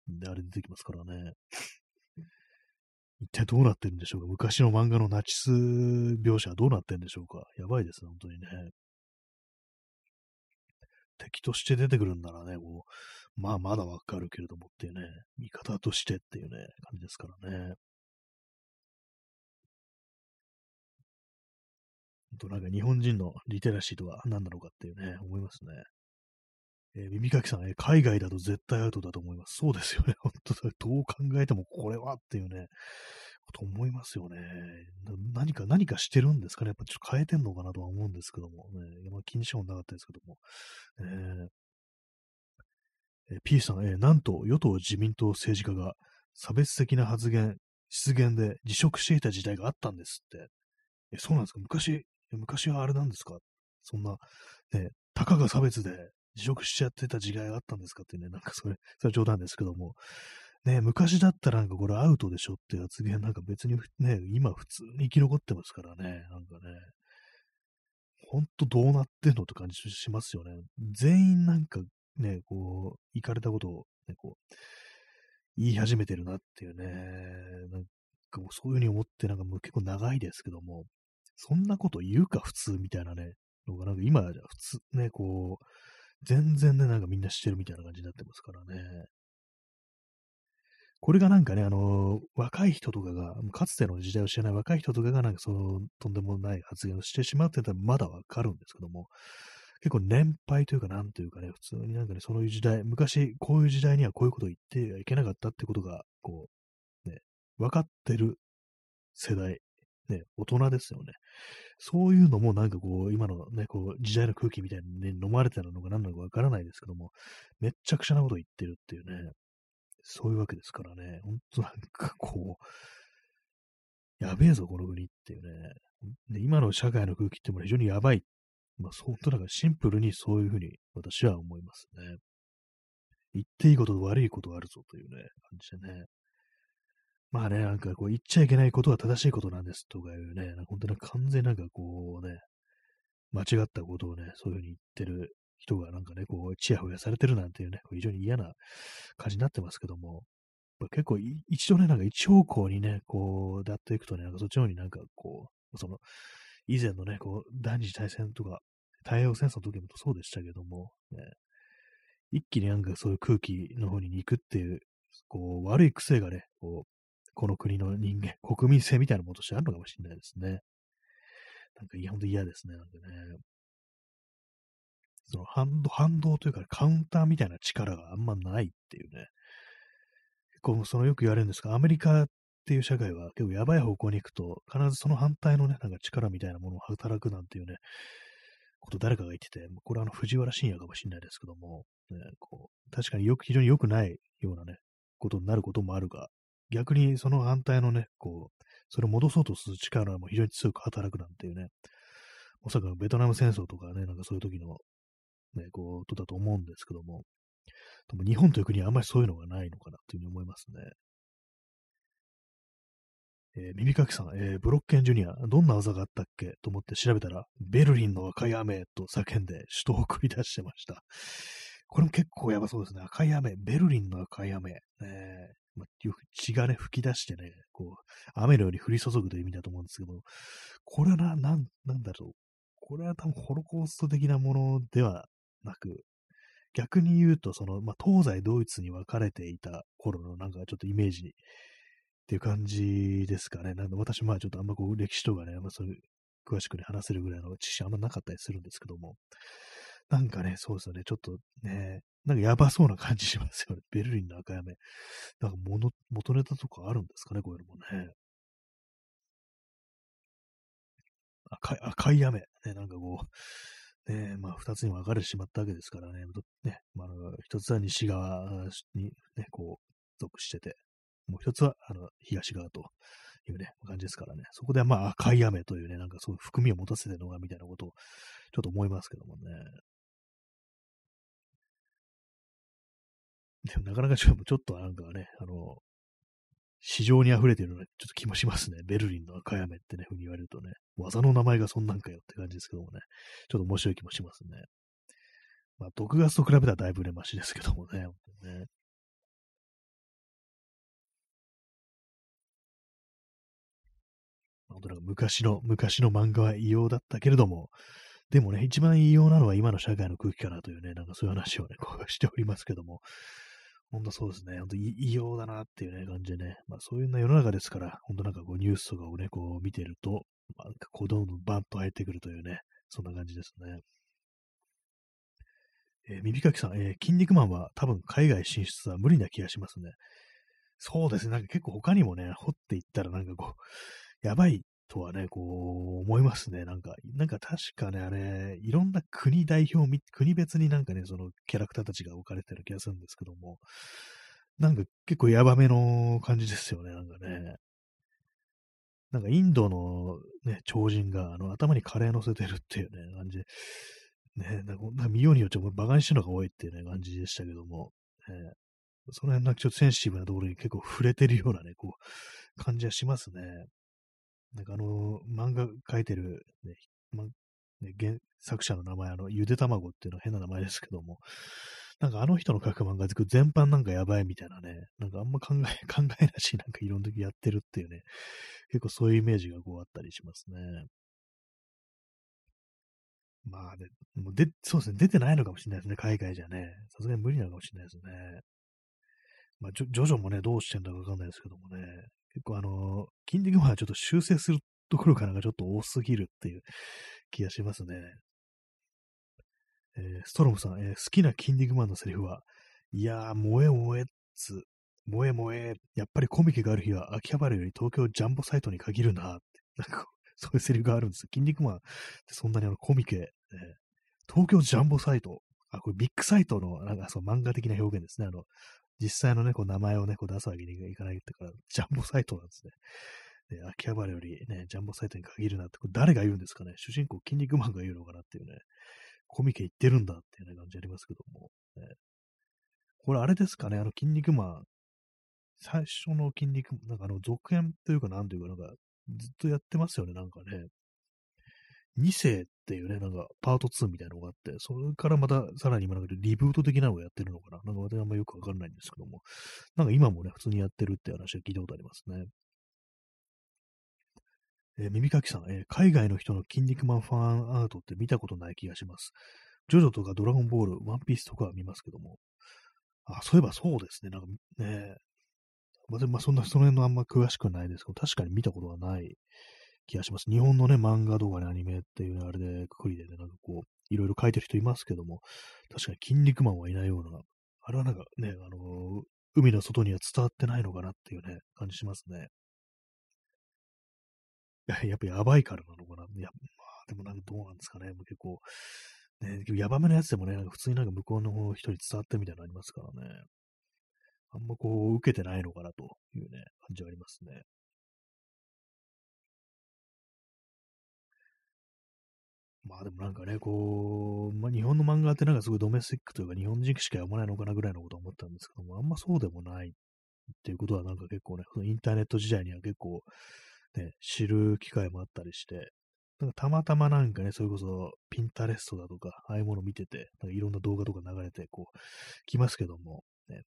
であれ出てきますからね。[LAUGHS] 一体どうなってるんでしょうか？昔の漫画のナチス描写はどうなってるんでしょうか？やばいですね、本当にね。敵として出てくるんならね、こう、まあまだわかるけれどもっていうね、味方としてっていうね、感じですからね。となんか日本人のリテラシーとは何なのかっていうね、思いますね。えー、耳かきさん、えー、海外だと絶対アウトだと思います。そうですよね。[LAUGHS] 本当だどう考えてもこれはっていうね、と思いますよね。何か、何かしてるんですかね。やっぱちょっと変えてんのかなとは思うんですけども、ね。まあ、気にしたことなかったですけども。えーえ、P さん、え、なんと与党自民党政治家が差別的な発言、失言で辞職していた時代があったんですって。え、そうなんですか昔、昔はあれなんですか？そんな、ね、たかが差別で辞職しちゃってた時代があったんですかってね、なんかそれ、それ冗談ですけども、ね、昔だったらなんかこれアウトでしょって発言なんか別にね、今普通に生き残ってますからね、なんかね、ほんとどうなってんのって感じしますよね。全員なんかね、こう、行かれたことを、ね、こう、言い始めてるなっていうね、なんかもうそういうふうに思ってなんかもう結構長いですけども、そんなこと言うか普通みたいなね、のがなんか今じゃ普通ね、こう、全然ね、なんかみんな知ってるみたいな感じになってますからね。これがなんかね、あの、若い人とかが、かつての時代を知らない若い人とかが、なんかその、とんでもない発言をしてしまってたらまだわかるんですけども、結構年配というか、なんというかね、普通になんかね、そういう時代、昔、こういう時代にはこういうことを言ってはいけなかったってことが、こう、ね、分かってる世代、ね、大人ですよね。そういうのもなんかこう、今のね、こう、時代の空気みたいにね、飲まれてるのか何なのかわからないですけども、めっちゃくちゃなこと言ってるっていうね、そういうわけですからね、ほんとなんかこう、やべえぞ、この国っていうね。で今の社会の空気っても非常にやばい。まあ、本当なんかシンプルにそういうふうに私は思いますね。言っていいことと悪いことがあるぞというね、感じでね。まあね、なんかこう言っちゃいけないことは正しいことなんですとかいうね、本当に完全なんかこうね、間違ったことをね、そういうふうに言ってる人がなんかね、こう、ちやほやされてるなんていうね、非常に嫌な感じになってますけども、結構一度ね、なんか一方向にね、こう、やっていくとね、なんかそっちの方になんかこう、その、以前のね、こう、第二次大戦とか、太平洋戦争の時もそうでしたけども、ね、一気になんかそういう空気の方に行くっていう、こう、悪い癖がね、こう、この国の人間、国民性みたいなものとしてあるのかもしれないですね。なんか、いや本当嫌ですね、なんかね。その反動、反動というか、カウンターみたいな力があんまないっていうね。結構、そのよく言われるんですが、アメリカっていう社会は結構やばい方向に行くと、必ずその反対のね、なんか力みたいなものを働くなんていうね、こと誰かが言ってて、これはあの藤原信也かもしれないですけども、ね、こう確かによく、非常に良くないようなね、ことになることもあるが、逆にその反対のね、こう、それを戻そうとする力も非常に強く働くなんていうね、おそらくベトナム戦争とかね、なんかそういう時の、ね、ことだと思うんですけども、でも日本という国はあんまりそういうのがないのかなというふうに思いますね。えー、耳かきさん、えー、ブロッケンジュニア、どんな技があったっけと思って調べたら、ベルリンの赤い雨と叫んで首都を繰り出してました。これも結構やばそうですね。赤い雨、ベルリンの赤い雨。ね、まよく血がね、吹き出してね、こう、雨のように降り注ぐという意味だと思うんですけど、これはな、なん、なんだろう。これは多分ホロコースト的なものではなく、逆に言うと、その、まあ、東西ドイツに分かれていた頃のなんかちょっとイメージっていう感じですかね。なんで私、まあちょっとあんまこう歴史とかね、あそういう詳しくね、話せるぐらいの知識あんまなかったりするんですけども、なんかね、そうですよね、ちょっとね、なんかやばそうな感じしますよね。[LAUGHS] ベルリンの赤やめ。なんか元元ネタとかあるんですかね、こういうのもね。赤い、赤い雨。ね、なんかこう、ね、まあ二つに分かれてしまったわけですからね。ね、まあ、一つは西側にね、こう、属してて、もう一つは、あの、東側というね、感じですからね。そこでまあ赤い雨というね、なんかそういう含みを持たせてるのがみたいなことをちょっと思いますけどもね。でもなかなかちょっとなんかね、あの、市場に溢れてるようなちょっと気もしますね。ベルリンの赤やめってね、ふうに言われるとね、技の名前がそんなんかよって感じですけどもね、ちょっと面白い気もしますね。まあ、毒ガスと比べたらだいぶね、マシですけどもね、本当にね。本当なんか昔の、昔の漫画は異様だったけれども、でもね、一番異様なのは今の社会の空気かなというね、なんかそういう話をね、こうしておりますけども、本当そうですね、本当異様だなっていうね、感じでね、まあそういうな世の中ですから、本当なんかこうニュースとかをね、こう見てると、なんかこうどんどんバンと入ってくるというね、そんな感じですね。えー、耳かきさん、えー、筋肉マンは多分海外進出は無理な気がしますね。そうですね、なんか結構他にもね、掘っていったらなんかこう、やばいとはね、こう、思いますね。なんか、なんか確かね、あれ、いろんな国代表、国別になんかね、そのキャラクターたちが置かれてる気がするんですけども、なんか結構ヤバめの感じですよね、なんかね。なんかインドのね、超人があの頭にカレー乗せてるっていうね、感じ、ね、なんか見ようによってもバカにしてるのが多いっていうね、感じでしたけども、え、その辺なんかちょっとセンシティブなところに結構触れてるようなね、こう、感じはしますね。なんかあの、漫画描いてるね、ま、ね原作者の名前、あの、ゆで卵っていうのは変な名前ですけども、なんかあの人の書く漫画全般なんかやばいみたいなね、なんかあんま考え、[LAUGHS] 考えなしなんかいろんな時やってるっていうね、結構そういうイメージがこうあったりしますね。まあね、もうで、そうですね、出てないのかもしれないですね、海外じゃね。さすがに無理なのかもしれないですね。まあ、ジョジョもね、どうしてんだかわかんないですけどもね、結構あの、筋肉マンはちょっと修正するところからがちょっと多すぎるっていう気がしますね。えー、ストロムさん、えー、好きな筋肉マンのセリフは、いやー、萌え萌えっつ、萌え萌え、やっぱりコミケがある日は秋葉原より東京ジャンボサイトに限るなって、なんか、そういうセリフがあるんですよ。筋肉マンってそんなにあのコミケ、えー、東京ジャンボサイト、あ、これビッグサイトの、なんかそう漫画的な表現ですね。あの、実際のね、こう名前をね、こう出すわけにいかないってから、ジャンボサイトなんですね。で、秋葉原よりね、ジャンボサイトに限るなって、これ誰が言うんですかね？主人公、筋肉マンが言うのかなっていうね、コミケ言ってるんだっていうね、感じありますけども。ね、これあれですかね、あの、筋肉マン、最初の筋肉、なんかあの、続編というか、なんというか、なんか、ずっとやってますよね、なんかね。2世っていうね、なんかパート2みたいなのがあって、それからまたさらに今なんかリブート的なのをやってるのかななんか私あんまよくわかんないんですけども、なんか今もね、普通にやってるって話は聞いたことありますね。えー、耳かきさん、えー、海外の人の筋肉マンファンアートって見たことない気がします。ジョジョとかドラゴンボール、ワンピースとかは見ますけども。あ、そういえばそうですね。なんかね、まあ、ま、そんな、その辺のあんま詳しくないですけど、確かに見たことはない気がします。日本のね、漫画動画ね、アニメっていうね、あれで、くくりでね、なんかこう、いろいろ書いてる人いますけども、確かに筋肉マンはいないような、あれはなんかね、あのー、海の外には伝わってないのかなっていうね、感じしますね。やっぱやばいからなのかな。いや、まあ、でもなんかどうなんですかね。もう結構、ね、やばめのやつでもね、なんか普通になんか向こうの人に伝わってみたいなのありますからね。あんまこう、受けてないのかなというね、感じはありますね。まあでもなんかね、こう、まあ日本の漫画ってなんかすごいドメスティックというか日本人しか読まないのかなぐらいのことは思ったんですけども、あんまそうでもないっていうことはなんか結構ね、インターネット時代には結構ね、知る機会もあったりして、なんかたまたまなんかね、それこそピンタレストだとか、ああいうもの見てて、なんかいろんな動画とか流れてこう、来ますけども、ね、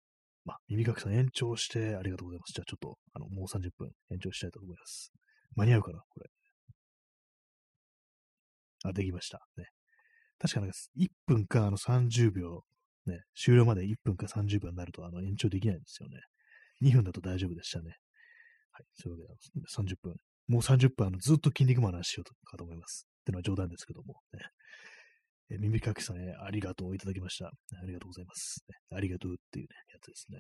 まあ、耳かきさん延長してありがとうございます。じゃあちょっと、あの、もう30分延長したいと思います。間に合うかなこれ。あ、できました。ね。確かなんか1分かあの30秒、ね、終了まで1分か30秒になるとあの延長できないんですよね。2分だと大丈夫でしたね。はい。そういうわけで、30分。もう30分あのずっと筋肉マンの話しようかと思います。ってのは冗談ですけども、ね。え耳かきさんへありがとういただきました。ありがとうございます。ね、ありがとうっていうね、やつですね。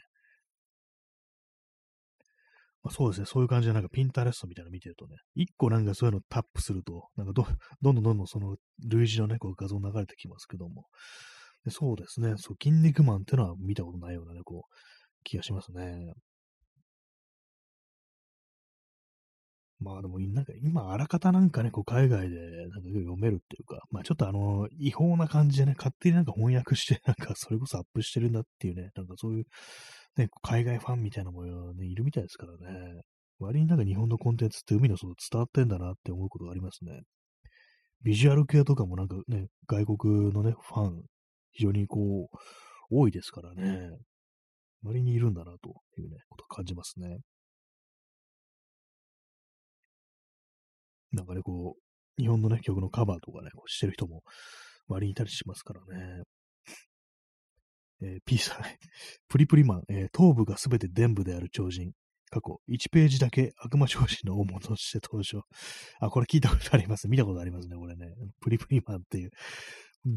まあ、そうですね、そういう感じでなんかピンタレストみたいなの見てるとね、一個なんかそういうのタップすると、なんかど [LAUGHS] どんどんどんどんその類似のね、こう画像流れてきますけども、でそうですね、そう、筋肉マンってのは見たことないようなね、こう、気がしますね。まあでも、なんか今、あらかたなんかね、こう海外でなんか読めるっていうか、まあちょっとあの、違法な感じでね、勝手になんか翻訳して、なんかそれこそアップしてるんだっていうね、なんかそういう、ね、海外ファンみたいなものね、いるみたいですからね。割になんか日本のコンテンツって海の外伝わってんだなって思うことがありますね。ビジュアル系とかもなんかね、外国のね、ファン、非常にこう、多いですからね。割にいるんだなというね、ことを感じますね。なんかね、こう、日本のね、曲のカバーとかね、こうしてる人も割にいたりしますからね。えー、P さん、[LAUGHS] プリプリマン、えー、頭部がすべて伝部である超人。過去、1ページだけ悪魔超人の大物として登場。あ、これ聞いたことあります。見たことありますね、これね。プリプリマンっていう。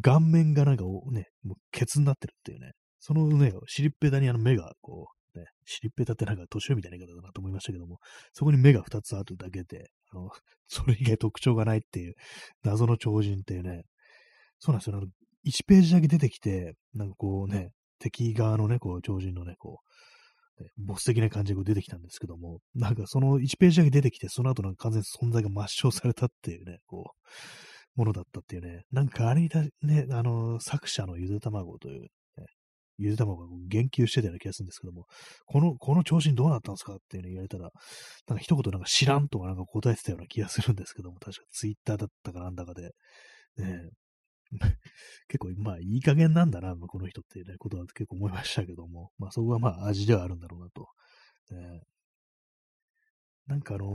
顔面がなんかね、もうケツになってるっていうね。そのね、尻っぺたにあの目がこう、ね、尻っぺたってなんか年寄みたいな言い方だなと思いましたけども、そこに目が2つあるだけで、あの、[LAUGHS] それ以外特徴がないっていう謎の超人っていうね、そうなんですよ。あの、1ページだけ出てきて、なんかこうね、敵側のね、こう、超人のね、こう、ボス的な感じが出てきたんですけども、なんかその1ページだけ出てきて、その後なんか完全に存在が抹消されたっていうね、こう、ものだったっていうね、なんかあれにた、ね、あの、作者のゆで卵という、ね、ゆで卵が言及してたような気がするんですけども、この、この調子にどうなったんですかっていうの言われたら、なんか一言なんか知らんとかなんか答えてたような気がするんですけども、確かツイッターだったかなんだかで、ね、[LAUGHS] 結構、まあ、いい加減なんだな、この人っていうね、ことは結構思いましたけども、まあ、そこはまあ、味ではあるんだろうなと。ね、なんかあの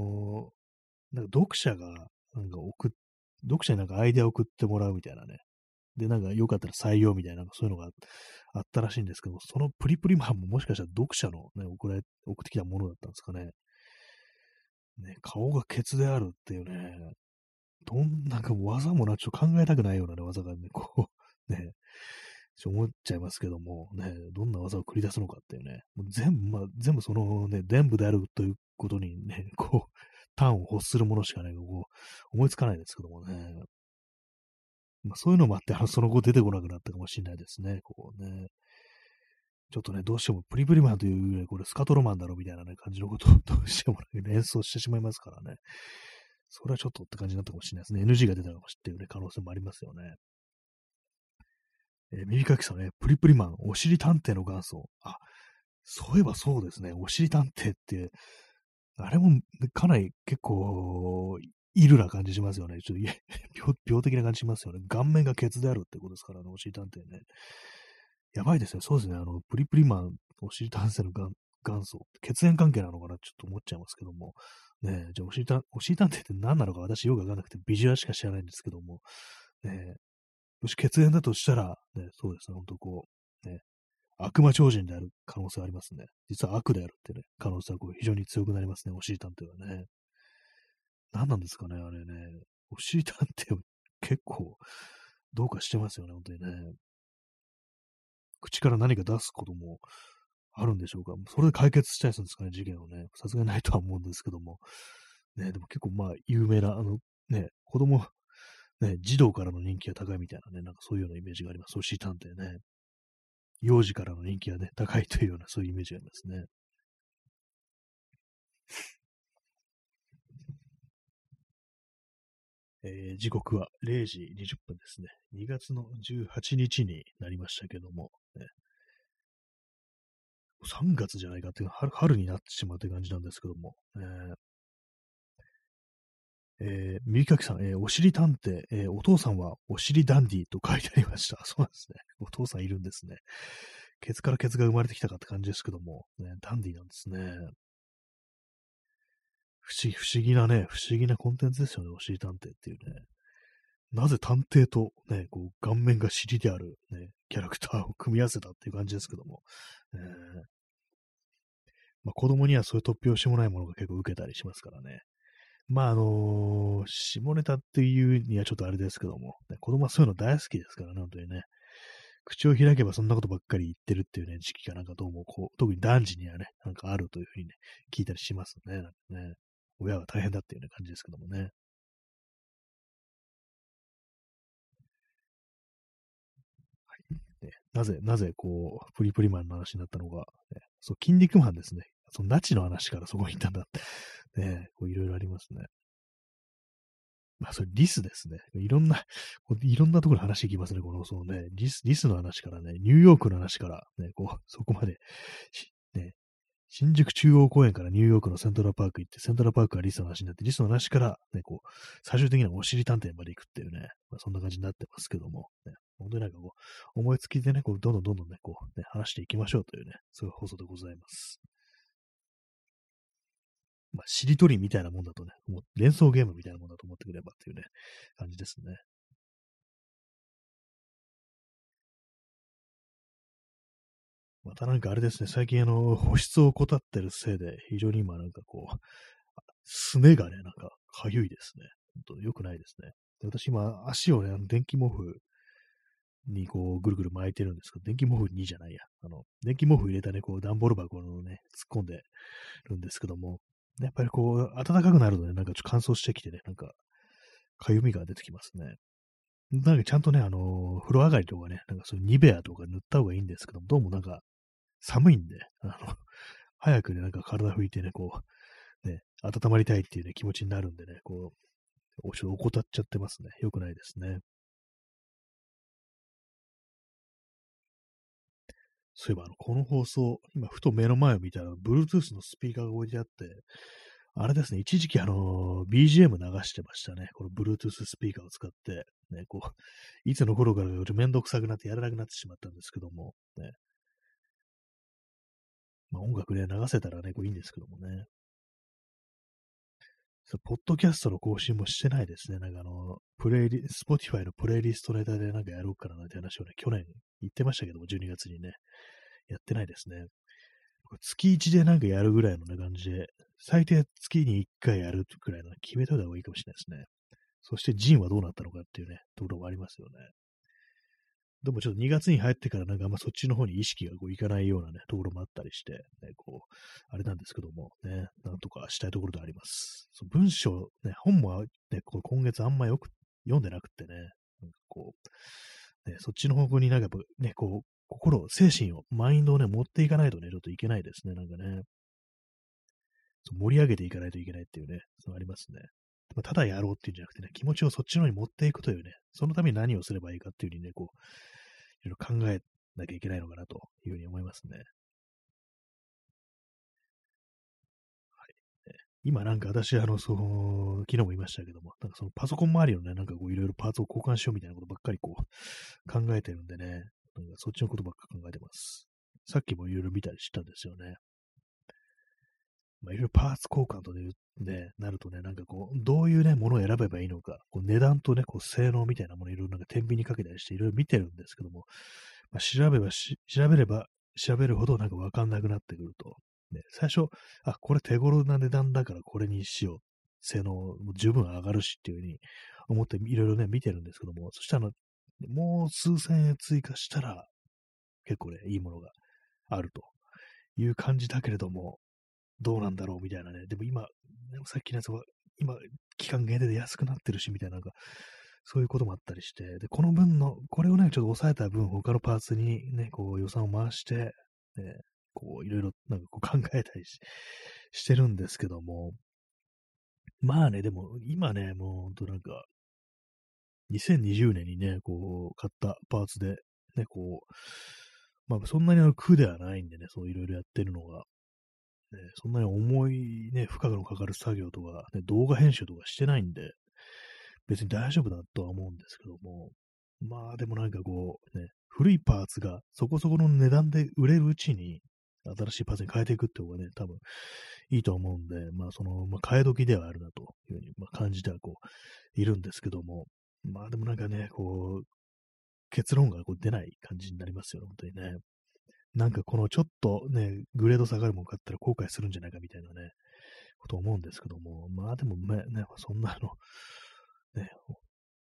ー、なんか読者が、なんか送っ、読者になんかアイデアを送ってもらうみたいなね。で、なんかよかったら採用みたいな、そういうのがあったらしいんですけど、そのプリプリマンももしかしたら読者のね、送られ送ってきたものだったんですかね。ね、顔がケツであるっていうね、どんなんか技もな、ちょっと考えたくないようなね、技がね、こう、ね、ちょ思っちゃいますけども、ね、どんな技を繰り出すのかっていうね、もう全部、まあ、全部そのね、全部であるということにね、こう、端を欲するものしかね、こう、思いつかないですけどもね。まあ、そういうのもあって、あの、その後出てこなくなったかもしれないですね、こうね。ちょっとね、どうしてもプリプリマンというより、これスカトロマンだろみたいなね、感じのことをどうしても、ね、連想してしまいますからね。それはちょっとって感じになったかもしれないですね。NG が出たかもしれない、可能性もありますよね。えー、耳かきさんね、プリプリマン、おしり探偵の元祖。あ、そういえばそうですね、おしり探偵って、あれもかなり結構、イルな感じしますよね。ちょっと [LAUGHS] 病病的な感じしますよね。顔面がケツであるってことですからね、おしり探偵ね。やばいですよ。そうですね。あの、プリプリマン、おしり探偵の元祖、血縁関係なのかな？ちょっと思っちゃいますけども。ねじゃあ、おしりた、おしり探偵って何なのか私よくわかんなくて、ビジュアルしか知らないんですけども、ねもし血縁だとしたら、ね、そうですね、ほんとこう、ね、悪魔超人である可能性ありますね。実は悪であるってね、可能性はこう非常に強くなりますね、おしり探偵はね。何なんですかね、あれね。おしり探偵は結構、どうかしてますよね、本当にね。口から何か出すこともあるんでしょうか？それで解決したりするんですかね、事件をね。さすがにないとは思うんですけども。ね、でも結構まあ、有名な、あの、ね、子供、ね、児童からの人気が高いみたいなね、なんかそういうようなイメージがあります。おしり探偵ね。幼児からの人気がね、高いというような、そういうイメージがありますね。えー、時刻は0時20分ですね。2月の18日になりましたけども、ね、3月じゃないかっていう春、春になってしまうという感じなんですけども、えーえー、右かきさん、えー、おしり探偵、えー、お父さんはおしりダンディと書いてありました。[LAUGHS] そうなんですね。お父さんいるんですね。ケツからケツが生まれてきたかって感じですけども、ね、ダンディなんですね。不思議、不思議なね、不思議なコンテンツですよね、おしり探偵っていうね。なぜ探偵とね、こう、顔面が尻であるね、キャラクターを組み合わせたっていう感じですけども、えーまあ、子供にはそういう突拍子もないものが結構受けたりしますからね。まあ、あのー、下ネタっていうにはちょっとあれですけども、ね、子供はそういうの大好きですからね、本当にね。口を開けばそんなことばっかり言ってるっていうね、時期がなんかどうもこう、特に男児にはね、なんかあるというふうにね、聞いたりしますね。なんかね親は大変だっていうね、感じですけどもね。なぜ、なぜ、こう、プリプリマンの話になったのか、ね、そう、筋肉マンですね。そのナチの話からそこに行ったんだって。ね、こういろいろありますね。まあ、それリスですね。いろんな、いろんなところに話していきますね。この、そのね、リス、リスの話からね、ニューヨークの話から、ね、こう、そこまで、ね、新宿中央公園からニューヨークのセントラルパーク行って、セントラルパークがリスの話になって、リスの話から、ね、こう、最終的にはお尻探偵まで行くっていうね、まあ、そんな感じになってますけども、ね、本当になんかこう、思いつきでね、こう、どんどんどんどんね、こう、ね、話していきましょうというね、そういう放送でございます。まあ、しりとりみたいなもんだとね、もう連想ゲームみたいなもんだと思ってくればっていうね、感じですね。またなんかあれですね、最近あの、保湿を怠ってるせいで、非常に今なんかこう、すねがね、なんか、かゆいですね。本当良くないですね。で私今、足をね、電気毛布にこう、ぐるぐる巻いてるんですけど、電気毛布にじゃないや。あの、電気毛布入れたね、こう、段ボール箱のね、突っ込んでるんですけども、やっぱりこう、暖かくなるとね、なんかちょっと乾燥してきてね、なんか、かゆみが出てきますね。なんかちゃんとね、あの、風呂上がりとかね、なんかそういうニベアとか塗った方がいいんですけども、どうもなんか、寒いんで、あの、早くね、なんか体拭いてね、こう、ね、温まりたいっていうね、気持ちになるんでね、こう、ちょっと怠っちゃってますね。よくないですね。そういえば、あの、この放送、今、ふと目の前を見たら、Bluetooth のスピーカーが置いてあって、あれですね、一時期あの、BGM 流してましたね。この Bluetooth スピーカーを使って、ね、こう、いつの頃からめんどくさくなってやらなくなってしまったんですけども、ね。まあ、音楽で、流せたらね、こういいんですけどもね。ポッドキャストの更新もしてないですね。なんかあの、プレイリ、 Spotify のプレイリストネタでなんかやろうかなって話をね、去年言ってましたけども、12月にね、やってないですね。月1でなんかやるぐらいの、ね、感じで、最低月に1回やるくらいの決めといた方がいいかもしれないですね。そしてジンはどうなったのかっていうね、ところもありますよね。でもちょっと2月に入ってからなんかあんまそっちの方に意識がこういかないようなね、ところもあったりして、ね、こう、あれなんですけども、ね、なんとかしたいところであります。そ文章、ね、本もね、こう今月あんまよく読んでなくてね、なんかこう、ね、そっちの方向になんかね、こう、心、精神を、マインドをね、持っていかないとね、ちょっといけないですね、なんかね。盛り上げていかないといけないっていうね、そありますね。ただやろうっていうんじゃなくてね、気持ちをそっちの方に持っていくというね、そのために何をすればいいかっていうふうにね、こう、いろいろ考えなきゃいけないのかなというふうに思いますね。はい。今なんか私、あの、そう、昨日も言いましたけども、なんかそのパソコン周りのね、なんかこういろいろパーツを交換しようみたいなことばっかりこう考えてるんでね、なんかそっちのことばっか考えてます。さっきもいろいろ見たりしたんですよね。まあ、いろいろパーツ交換とね、なるとね、なんかこう、どういうね、ものを選べばいいのか、こう値段とね、こう、性能みたいなものいろいろなんか天秤にかけたりしていろいろ見てるんですけども、まあ、調べば、調べれば調べるほどなんかわかんなくなってくると、ね、最初、あ、これ手頃な値段だからこれにしよう。性能も十分上がるしっていうふうに思っていろいろね、見てるんですけども、そしたら、もう数千円追加したら、結構ね、いいものがあるという感じだけれども、どうなんだろうみたいなね。でも今、もさっきのやつは、今、期間限定で安くなってるし、みたいな、なんか、そういうこともあったりして、で、この分の、これをね、ちょっと抑えた分、他のパーツにね、こう予算を回して、ね、こう、いろいろ、なんかこう考えたりししてるんですけども、まあね、でも、今ね、もうほんとなんか、2020年にね、こう、買ったパーツで、ね、こう、まあ、そんなにあの苦ではないんでね、そういろいろやってるのが、ね、そんなに重いね、負荷のかかる作業とか、ね、動画編集とかしてないんで、別に大丈夫だとは思うんですけども、まあでもなんかこう、ね、古いパーツがそこそこの値段で売れるうちに、新しいパーツに変えていくって方がね、多分いいと思うんで、まあその、まあ変え時ではあるなというふうに、まあ、感じてはこう、いるんですけども、まあでもなんかね、こう、結論がこう出ない感じになりますよね、本当にね。なんかこのちょっとね、グレード下がるもん買ったら後悔するんじゃないかみたいなね、こと思うんですけども、まあでもね、ねそんなあの、ね、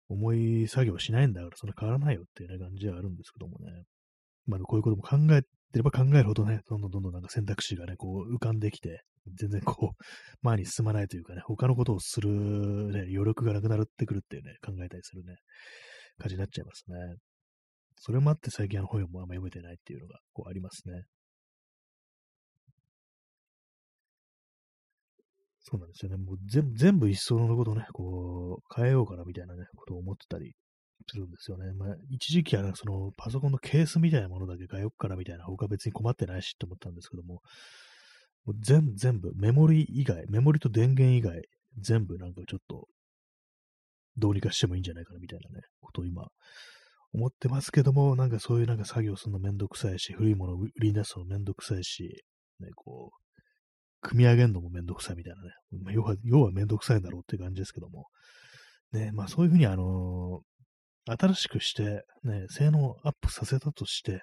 重い作業しないんだから、そんな変わらないよっていうね、感じはあるんですけどもね。まあこういうことも考えてれば考えるほどね、どんどんどんどんなんか選択肢がね、こう浮かんできて、全然こう、前に進まないというかね、他のことをするね、余力がなくなってくるっていうね、考えたりするね、感じになっちゃいますね。それもあって最近あの本もあんま読めてないっていうのがこうありますね。そうなんですよね。もう全部一層のことね、こう、変えようかなみたいなね、ことを思ってたりするんですよね。まあ、一時期は、ね、そのパソコンのケースみたいなものだけ変えようかなみたいな、他別に困ってないしって思ったんですけども、もう全全部、メモリ以外、メモリと電源以外、全部なんかちょっと、どうにかしてもいいんじゃないかなみたいなね、ことを今、思ってますけども、なんかそういうなんか作業するのめんどくさいし、古いものを売り出すのめんどくさいし、ね、こう、組み上げるのもめんどくさいみたいなね。ま、要は、要はめんどくさいんだろうって感じですけども。ね、まあそういうふうにあのー、新しくして、ね、性能をアップさせたとして、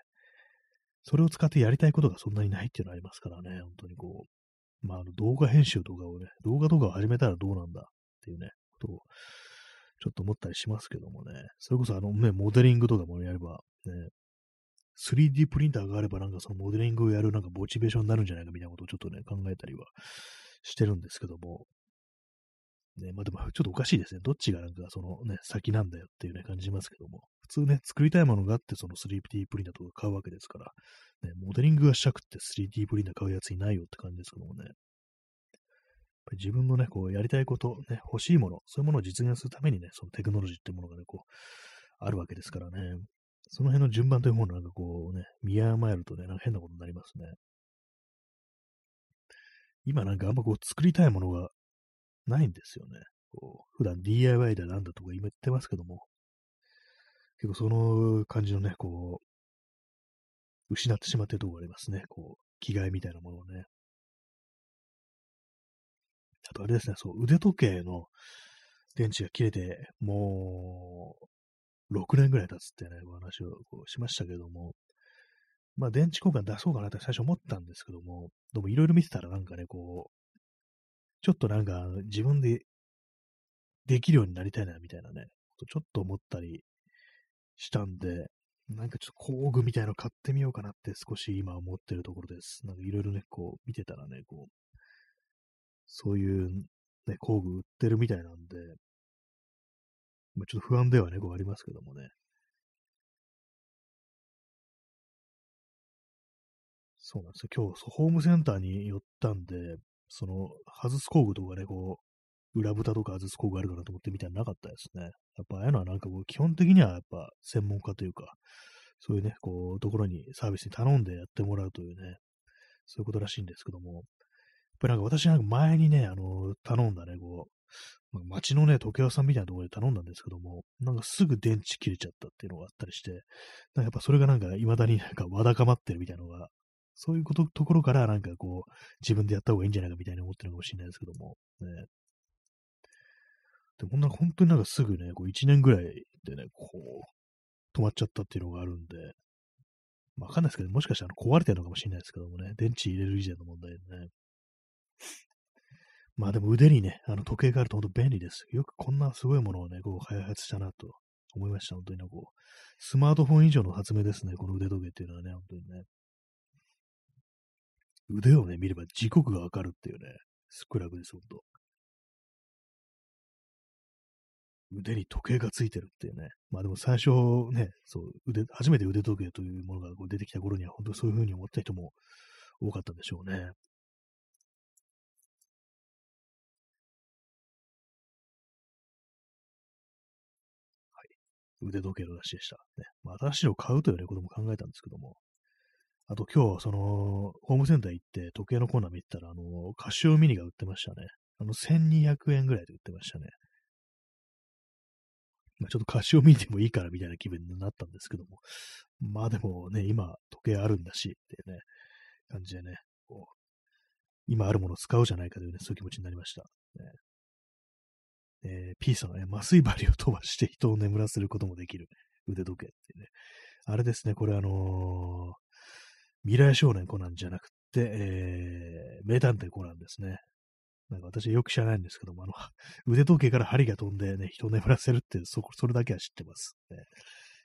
それを使ってやりたいことがそんなにないっていうのありますからね、本当にこう、まあ、あの動画編集とかをね、動画とかを始めたらどうなんだっていうね、ことをちょっと思ったりしますけどもね。それこそあのね、モデリングとかもやれば、ね、3D プリンターがあればなんかそのモデリングをやるなんかモチベーションになるんじゃないかみたいなことをちょっとね、考えたりはしてるんですけども、ね、まあでもちょっとおかしいですね。どっちがなんかそのね、先なんだよっていうね、感じますけども。普通ね、作りたいものがあってその 3D プリンターとか買うわけですから、ね、モデリングがしたくって 3D プリンター買うやついないよって感じですけどもね。自分のね、こう、やりたいこと、ね、欲しいもの、そういうものを実現するためにね、そのテクノロジーっていうものがね、こう、あるわけですからね。その辺の順番というものをなんかこうね、見誤えるとね、なんか変なことになりますね。今なんかあんまこう作りたいものがないんですよね。こう普段 DIY だなんだとか今言ってますけども、結構その感じのね、こう、失ってしまってるところがありますね。こう、着替えみたいなものをね。あとあれですね、そう、腕時計の電池が切れて、もう、6年ぐらい経つってね、お話をこうしましたけども、まあ電池交換出そうかなって最初思ったんですけども、でもいろいろ見てたらなんかね、こう、ちょっとなんか自分でできるようになりたいなみたいなね、ちょっと思ったりしたんで、なんかちょっと工具みたいなの買ってみようかなって少し今思ってるところです。なんかいろいろね、こう見てたらね、こう、そういうね、工具売ってるみたいなんで、まあ、ちょっと不安ではね、こうありますけどもね。そうなんですよ。今日、ホームセンターに寄ったんで、その、外す工具とかね、こう、裏蓋とか外す工具あるかなと思ってみたらなかったですね。やっぱああいうのはなんかこう、基本的にはやっぱ専門家というか、そういうね、こう、ところにサービスに頼んでやってもらうというね、そういうことらしいんですけども、ぱりなんか私なんか前にね、あの、頼んだね、こう、街のね、時計屋さんみたいなところで頼んだんですけども、なんかすぐ電池切れちゃったっていうのがあったりして、なんかやっぱそれがなんか未だになんかわだかまってるみたいなのがそういうことところからなんかこう、自分でやった方がいいんじゃないかみたいに思ってるかもしれないですけども、ね。でも、本当になんかすぐね、こう1年ぐらいでね、こう、止まっちゃったっていうのがあるんで、わかんないですけど、もしかしたら壊れてるのかもしれないですけどもね、電池入れる以前の問題でね。[LAUGHS] まあでも腕にね、あの時計があると本当便利です。よくこんなすごいものをね、こう開発したなと思いました。本当にね、こう、スマートフォン以上の発明ですね、この腕時計っていうのはね、本当にね。腕をね、見れば時刻がわかるっていうね、スクラブです、ほんと。腕に時計がついてるっていうね。まあでも最初ね、そう、腕、初めて腕時計というものがこう出てきた頃には、本当そういう風に思った人も多かったんでしょうね。腕時計の話でした。ね。まあ、新しいのを買うというね、ことも考えたんですけども、あと今日、その、ホームセンター行って時計のコーナー見てたら、あの、カシオミニが売ってましたね。あの、1200円ぐらいで売ってましたね。まあ、ちょっとカシオミニでもいいからみたいな気分になったんですけども。まあでもね、今、時計あるんだし、っていうね、感じでね、こう、今あるものを使うじゃないかというね、そういう気持ちになりました。ねえー、P さんはね、麻酔針を飛ばして人を眠らせることもできる腕時計っていうね。あれですね、これあのー、未来少年コナンじゃなくて、えー、名探偵コナンですね。なんか私はよく知らないんですけども、あの、腕時計から針が飛んでね、人を眠らせるって、そ、それだけは知ってます、ね。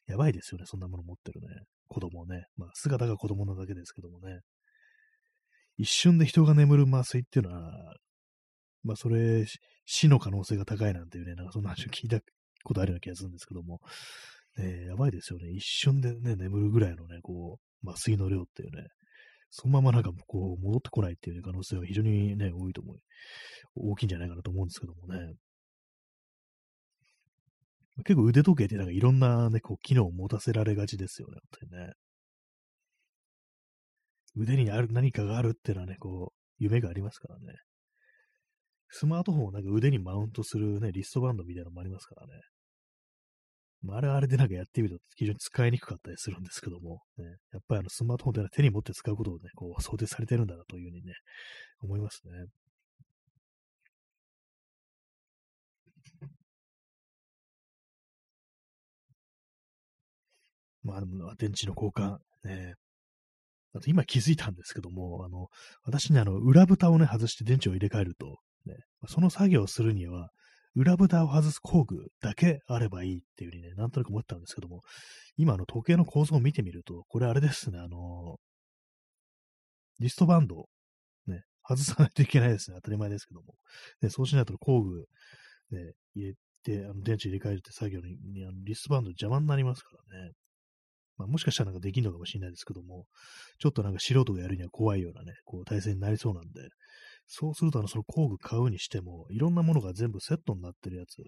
やばいですよね、そんなもの持ってるね。子供をね。まあ、姿が子供なだけですけどもね。一瞬で人が眠る麻酔っていうのは、まあ、それ、死の可能性が高いなんていうね、なんかそんな話を聞いたことあるような気がするんですけども、ね、やばいですよね。一瞬でね、眠るぐらいのね、こう、麻酔の量っていうね、そのままなんかこう戻ってこないっていう、ね、可能性は非常にね、多いと思う。大きいんじゃないかなと思うんですけどもね。結構腕時計ってなんかいろんなね、こう機能を持たせられがちですよね、本当にね。腕にある何かがあるっていうのはね、こう、夢がありますからね。スマートフォンをなんか腕にマウントするね、リストバンドみたいなのもありますからね。まあ、あれあれでなんかやってみると非常に使いにくかったりするんですけども、ね、やっぱりあのスマートフォンって手に持って使うことをね、こう想定されてるんだなというふうにね、思いますね。まあ、電池の交換、ね、あと今気づいたんですけども、あの、私ね、あの、裏蓋をね、外して電池を入れ替えると、ね、その作業をするには、裏蓋を外す工具だけあればいいっていうふうにね、なんとなく思ったんですけども、今の時計の構造を見てみると、これあれですね、あの、リストバンド、ね、外さないといけないですね。当たり前ですけども。でそうしないと工具ね、入れて、あの電池入れ替えるって作業に、にあのリストバンド邪魔になりますからね。まあ、もしかしたらなんかできるのかもしれないですけども、ちょっとなんか素人がやるには怖いようなね、こう体制になりそうなんで、そうするとあのその工具買うにしても、いろんなものが全部セットになってるやつ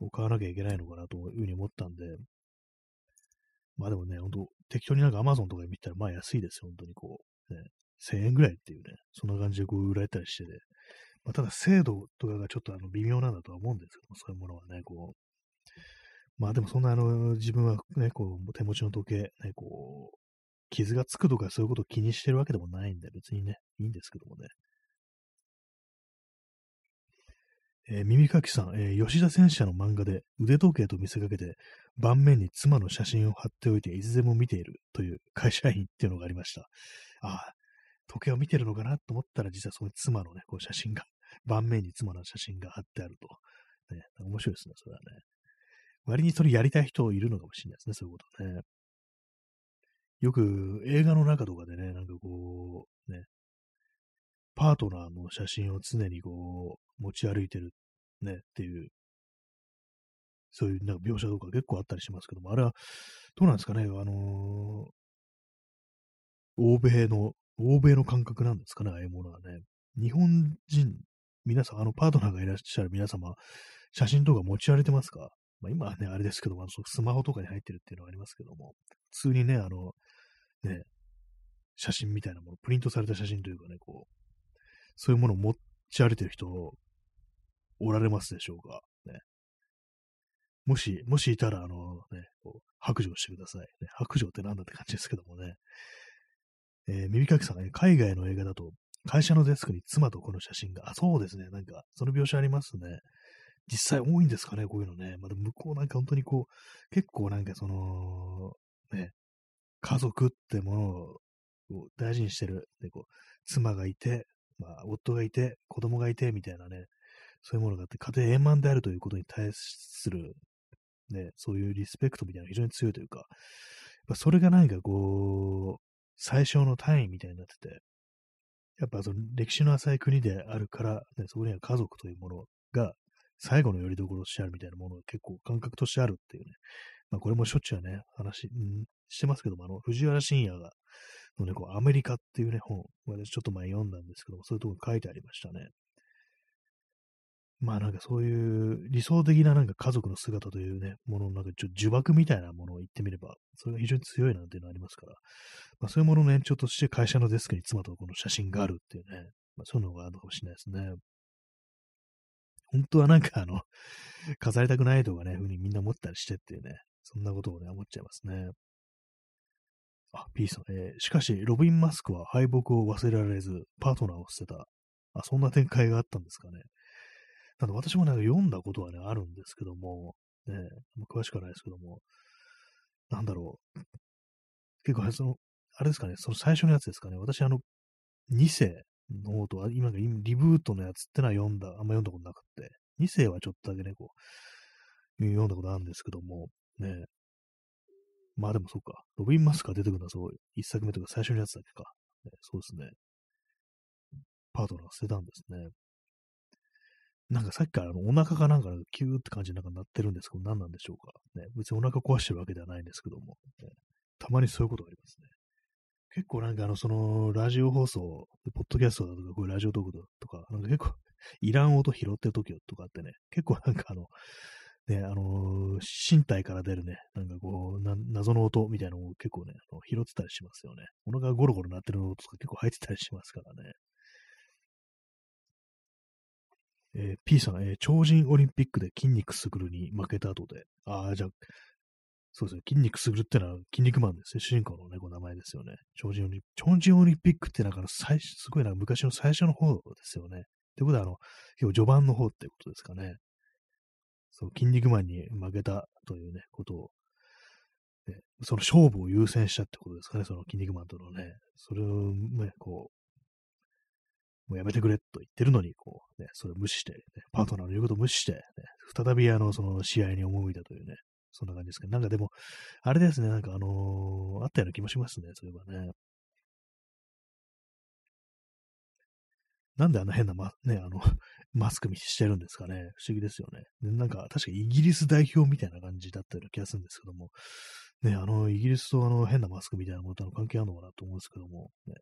を買わなきゃいけないのかなというふうに思ったんで、まあでもね、ほんと適当になんか Amazon とかで見たらまあ安いですよ、本当にこう、ね、1000円ぐらいっていうね、そんな感じでこう売られたりしてて、まあ、ただ精度とかがちょっとあの微妙なんだとは思うんですけども、そういうものはね、こう、まあでもそんなあの、自分はね、こう、手持ちの時計、ね、こう、傷がつくとかそういうことを気にしてるわけでもないんで、別にね、いいんですけどもね。えー、耳かきさん、えー、吉田戦車の漫画で腕時計と見せかけて、盤面に妻の写真を貼っておいて、いつでも見ているという会社員っていうのがありました。ああ、時計を見てるのかなと思ったら、実はその妻のね、こう写真が、盤面に妻の写真が貼ってあると。ね、面白いですね、それはね。割にそれやりたい人いるのかもしれないですね、そういうことね。よく映画の中とかでね、なんかこう、ね、パートナーの写真を常にこう、持ち歩いてるね、っていう、そういうなんか描写とか結構あったりしますけども、あれは、どうなんですかね、あのー、欧米の、欧米の感覚なんですかね、ああいうものはね。日本人、皆さん、あの、パートナーがいらっしゃる皆様、写真とか持ち歩いてますか？まあ、今はね、あれですけども、スマホとかに入ってるっていうのがありますけども、普通にね、あの、ね、写真みたいなもの、プリントされた写真というかね、こう、そういうものを持ち歩いてる人、おられますでしょうか？ね。もし、もしいたら、あのね、こう白状してください。ね、白状ってなんだって感じですけどもね。えー、耳かきさんが、ね、海外の映画だと、会社のデスクに妻とこの写真が、あ、そうですね。なんか、その描写ありますね。実際多いんですかね、こういうのね。まだ向こうなんか本当にこう、結構なんかその、ね、家族ってものを大事にしてる、ね、こう妻がいて、まあ、夫がいて、子供がいて、みたいなね、そういうものがあって、家庭円満であるということに対する、ね、そういうリスペクトみたいなのが非常に強いというか、やっぱそれが何かこう、最小の単位みたいになってて、やっぱその歴史の浅い国であるから、ね、そこには家族というものが最後の拠り所としてあるみたいなものが結構感覚としてあるっていうね。まあこれもしょっちゅうね、話、ん、してますけども、あの、藤原信也が、のね、こう、アメリカっていうね、本、私ちょっと前読んだんですけども、そういうところに書いてありましたね。まあなんかそういう理想的ななんか家族の姿というね、もののなんかちょ呪縛みたいなものを言ってみれば、それが非常に強いなんていうのがありますから、まあそういうものの延長として会社のデスクに妻とこの写真があるっていうね、まあそういうのがあるかもしれないですね。本当はなんかあの、[LAUGHS] 飾りたくないとかね、ふうにみんな思ったりしてっていうね、そんなことをね、思っちゃいますね。あ、P さん、えー、しかし、ロビン・マスクは敗北を忘れられず、パートナーを捨てた。あ、そんな展開があったんですかね。なんで私もなんか読んだことはね、あるんですけども、ね、詳しくはないですけども、なんだろう。結構、その、あれですかね、その最初のやつですかね。私、あの、2世の方と、今がリブートのやつってのは読んだ、あんま読んだことなくて、2世はちょっとだけね、こう、読んだことあるんですけども、ね。まあでもそうか、ロビン・マスクが出てくるのはそう、1作目とか最初のやつだけか。ね、そうですね。パートナー捨てたんですね。なんかさっきからあのお腹がなんかキューって感じになんかなってるんですけど、何なんでしょうか。ね、別にお腹壊してるわけではないんですけども、ね、たまにそういうことがありますね。結構なんかあの、その、ラジオ放送、ポッドキャストだとか、こういうラジオトークとか、なんか結構、[LAUGHS] いらん音拾ってる時とかってね、結構なんかあの、ね、あのー、身体から出るね、なんかこう、謎の音みたいなのを結構ね、あの拾ってたりしますよね。お腹がゴロゴロ鳴ってる音とか結構入ってたりしますからね。えー、P さん、えー、超人オリンピックで筋肉すぐるに負けた後で、ああ、じゃあ、そうですね、筋肉すぐるってのは筋肉マンですね、主人公のね、この名前ですよね。超人オリンピック。超人オリンピックってなんか最、すごいなんか、昔の最初の方ですよね。ってことは、あの、結構序盤の方ってことですかね。そう、筋肉マンに負けたというね、ことを、ね、その勝負を優先したってことですかね、その筋肉マンとのね。それをね、こう、もうやめてくれと言ってるのに、こう、ね、それを無視して、ね、パートナーの言うことを無視して、ね、再びあの、その試合に赴いたというね、そんな感じですけど、なんかでも、あれですね、なんかあのー、あったような気もしますね、そういえばね。なんであんな変なマ,、ね、あの [LAUGHS] マスクしてるんですかね。不思議ですよね。なんか、確かイギリス代表みたいな感じだったような気がするんですけども、ね、あの、イギリスとあの変なマスクみたいなものとの関係あるのかなと思うんですけども、ね、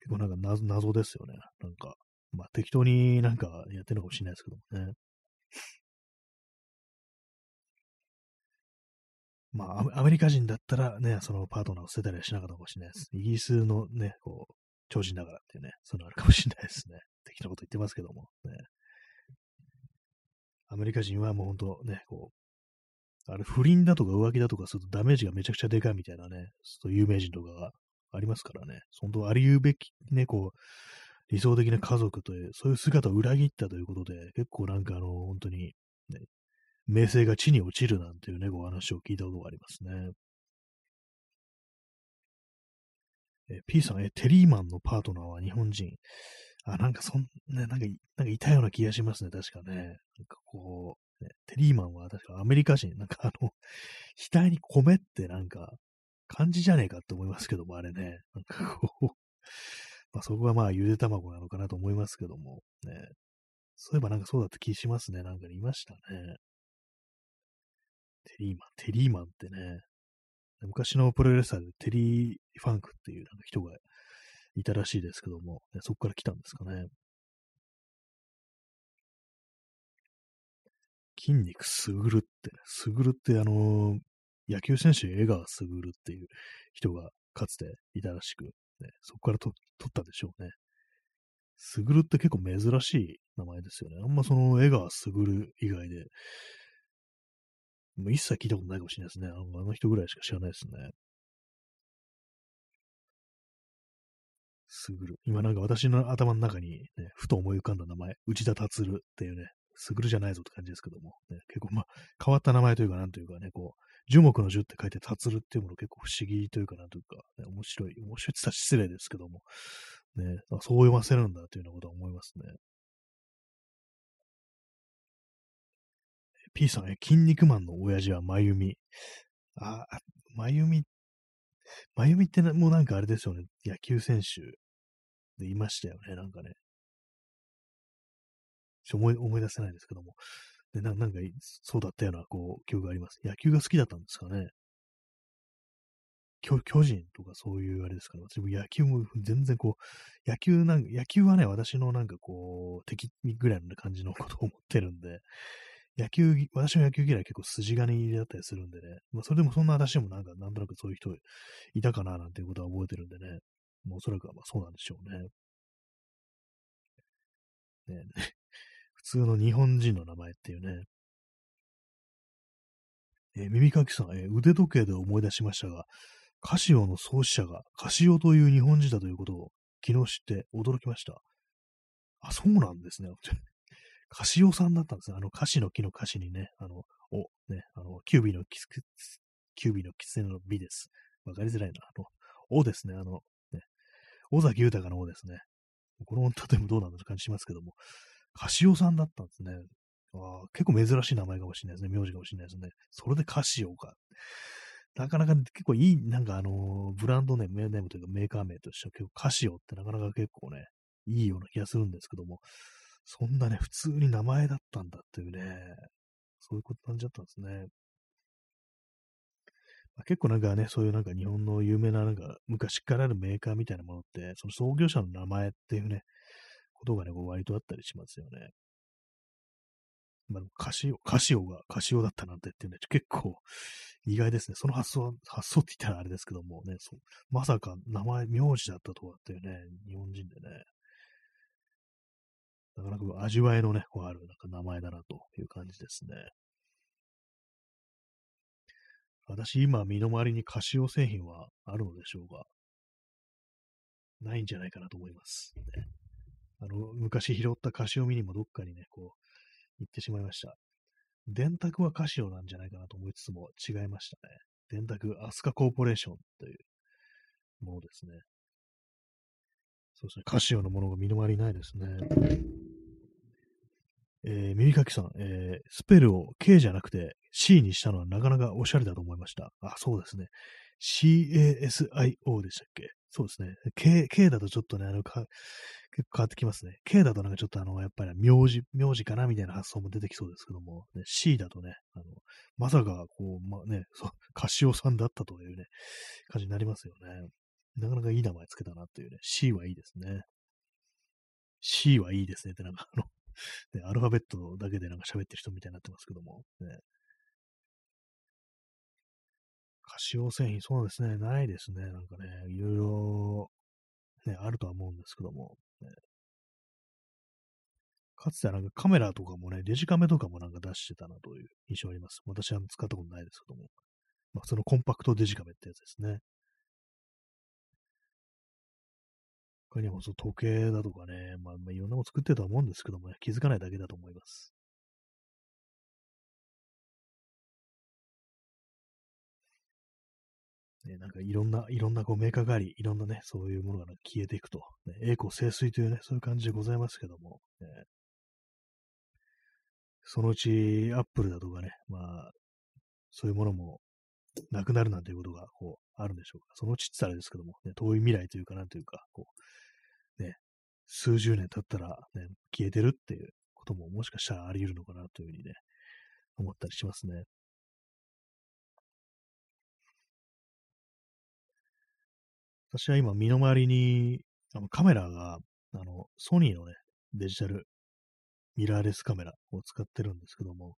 結構なんか謎謎ですよね。なんか、まあ適当になんかやってるのかもしれないですけどもね。まあ、アメリカ人だったらね、そのパートナーを捨てたりはしなかったかもしれないです。イギリスのね、こう、超人だからっていうね、そういうのあるかもしれないですね。[LAUGHS] 適当なこと言ってますけども、ね。アメリカ人はもう本当ね、こう、あれ、不倫だとか浮気だとかするとダメージがめちゃくちゃでかいみたいなね、そう有名人とかがありますからね、本当ありうべきね、こう、理想的な家族という、そういう姿を裏切ったということで、結構なんかあの、本当に、ね、名声が地に落ちるなんていうね、お話を聞いたことがありますね。え P さん、え、テリーマンのパートナーは日本人。あ、なんかそん、ね、なんか、なんかいたような気がしますね、確かね。なんかこう、ね、テリーマンは確かアメリカ人、なんかあの、[LAUGHS] 額に米ってなんか、感じじゃねえかって思いますけども、あれね。なんかこう、[LAUGHS] まあそこはまあゆで卵なのかなと思いますけども、ね。そういえばなんかそうだった気しますね。なんかいましたね。テリーマン、テリーマンってね、昔のプロレスラーでテリー・ファンクっていう人がいたらしいですけども、そこから来たんですかね。筋肉すぐるって、すぐるってあのー、野球選手江川すぐるっていう人がかつていたらしく、ね、そこから取ったでしょうね。すぐるって結構珍しい名前ですよね。あんまその江川すぐる以外で、もう一切聞いたことないかもしれないですね。あのあの人ぐらいしか知らないですね。すぐる。今なんか私の頭の中に、ね、ふと思い浮かんだ名前、内田達るっていうね、すぐるじゃないぞって感じですけども、ね、結構まあ変わった名前というか、なんというかね、こう、樹木の樹って書いて達るっていうもの結構不思議というか、なんというか、ね、面白い、面白いって言ったら失礼ですけども、ね、そう読ませるんだというようなことは思いますね。P さん、筋肉マンの親父はまゆみ。あ、まゆみ、まゆみってもうなんかあれですよね。野球選手でいましたよね。なんかね。ちょ思い思い出せないですけども。でななんか、そうだったような、こう、記憶があります。野球が好きだったんですかね。巨巨人とかそういうあれですかね。私も野球も全然こう、野球なんか野球はね、私のなんかこう、敵ぐらいの感じのことを思ってるんで、野球、私の野球嫌い結構筋金入りだったりするんでね、まあ、それでもそんな私でもなんか、なんとなくそういう人いたかななんていうことは覚えてるんでね、もうおそらくはまあそうなんでしょうね。ね [LAUGHS] 普通の日本人の名前っていうね。えー、耳かきさん、えー、腕時計で思い出しましたが、カシオの創始者がカシオという日本人だということを昨日知って驚きました。あ、そうなんですね。カシオさんだったんですよ。あの、歌詞の木の歌詞にね、あの、お、ね、あの、キュービーのキス、キュービーの狐の美です。わかりづらいな。あの、おですね、あの、ね、尾崎豊のおですね。このとてもどうなんだと感じしますけども、カシオさんだったんですね。あ結構珍しい名前かもしれないですね。名字かもしれないですね。それでカシオか。なかなか結構いい、なんかあのブランドネーム、メームというかメーカー名としては結構カシオってなかなか結構ね、いいような気がするんですけども、そんなね、普通に名前だったんだっていうね、そういうこと感じだったんですね。まあ、結構なんかね、そういうなんか日本の有名ななんか昔からあるメーカーみたいなものって、その創業者の名前っていうね、ことがね、こう割とあったりしますよね。まあ、カシオ、カシオがカシオだったなんてっていうね、結構意外ですね。その発想、発想って言ったらあれですけどもね、そうまさか名前、名字だったとはっていうね、日本人でね、なかなか味わいのね、こうあるなんか名前だなという感じですね。私、今、身の回りにカシオ製品はあるのでしょうかないんじゃないかなと思います。ね、あの、昔拾ったカシオミニもどっかにね、こう、行ってしまいました。電卓はカシオなんじゃないかなと思いつつも違いましたね。電卓アスカコーポレーションというものですね。そうですね。カシオのものが身の回りないですね。えー、耳かきさん、えー、スペルを K じゃなくて C にしたのはなかなかおしゃれだと思いました。あ、そうですね。CASIO でしたっけ？そうですね。K、K だとちょっとね、あの、か結構変わってきますね。K だとなんかちょっとあの、やっぱり名字、名字かなみたいな発想も出てきそうですけども、ね、C だとね、あの、まさか、こう、まあね、そう、カシオさんだったというね、感じになりますよね。なかなかいい名前つけたなっていうね、C はいいですね。C はいいですねってなんかあのね、アルファベットだけでなんか喋ってる人みたいになってますけども、ね、カシオ製品、そうですね、ないですね。なんかね、いろいろ、ね、あるとは思うんですけども、かつてはなんかカメラとかもね、デジカメとかもなんか出してたなという印象あります。私は使ったことないですけども。まあ、そのコンパクトデジカメってやつですね。他にもその時計だとかね、まあ、まあ、いろんなもの作ってるとは思うんですけどもね、気づかないだけだと思います。ね、なんかいろんな、いろんなこうメーカーがあり、いろんなね、そういうものが消えていくと、ね、栄光清水というね、そういう感じでございますけども、ね、そのうちアップルだとかね、まあ、そういうものもなくなるなんていうことがこうあるんでしょうか。そのうちって言ったらですけども、ね、遠い未来というかなんというか、こう、ね、数十年経ったら、ね、消えてるっていうことももしかしたらあり得るのかなというふうにね、思ったりしますね。私は今身の回りにあのカメラが、あの、ソニーのね、デジタルミラーレスカメラを使ってるんですけども、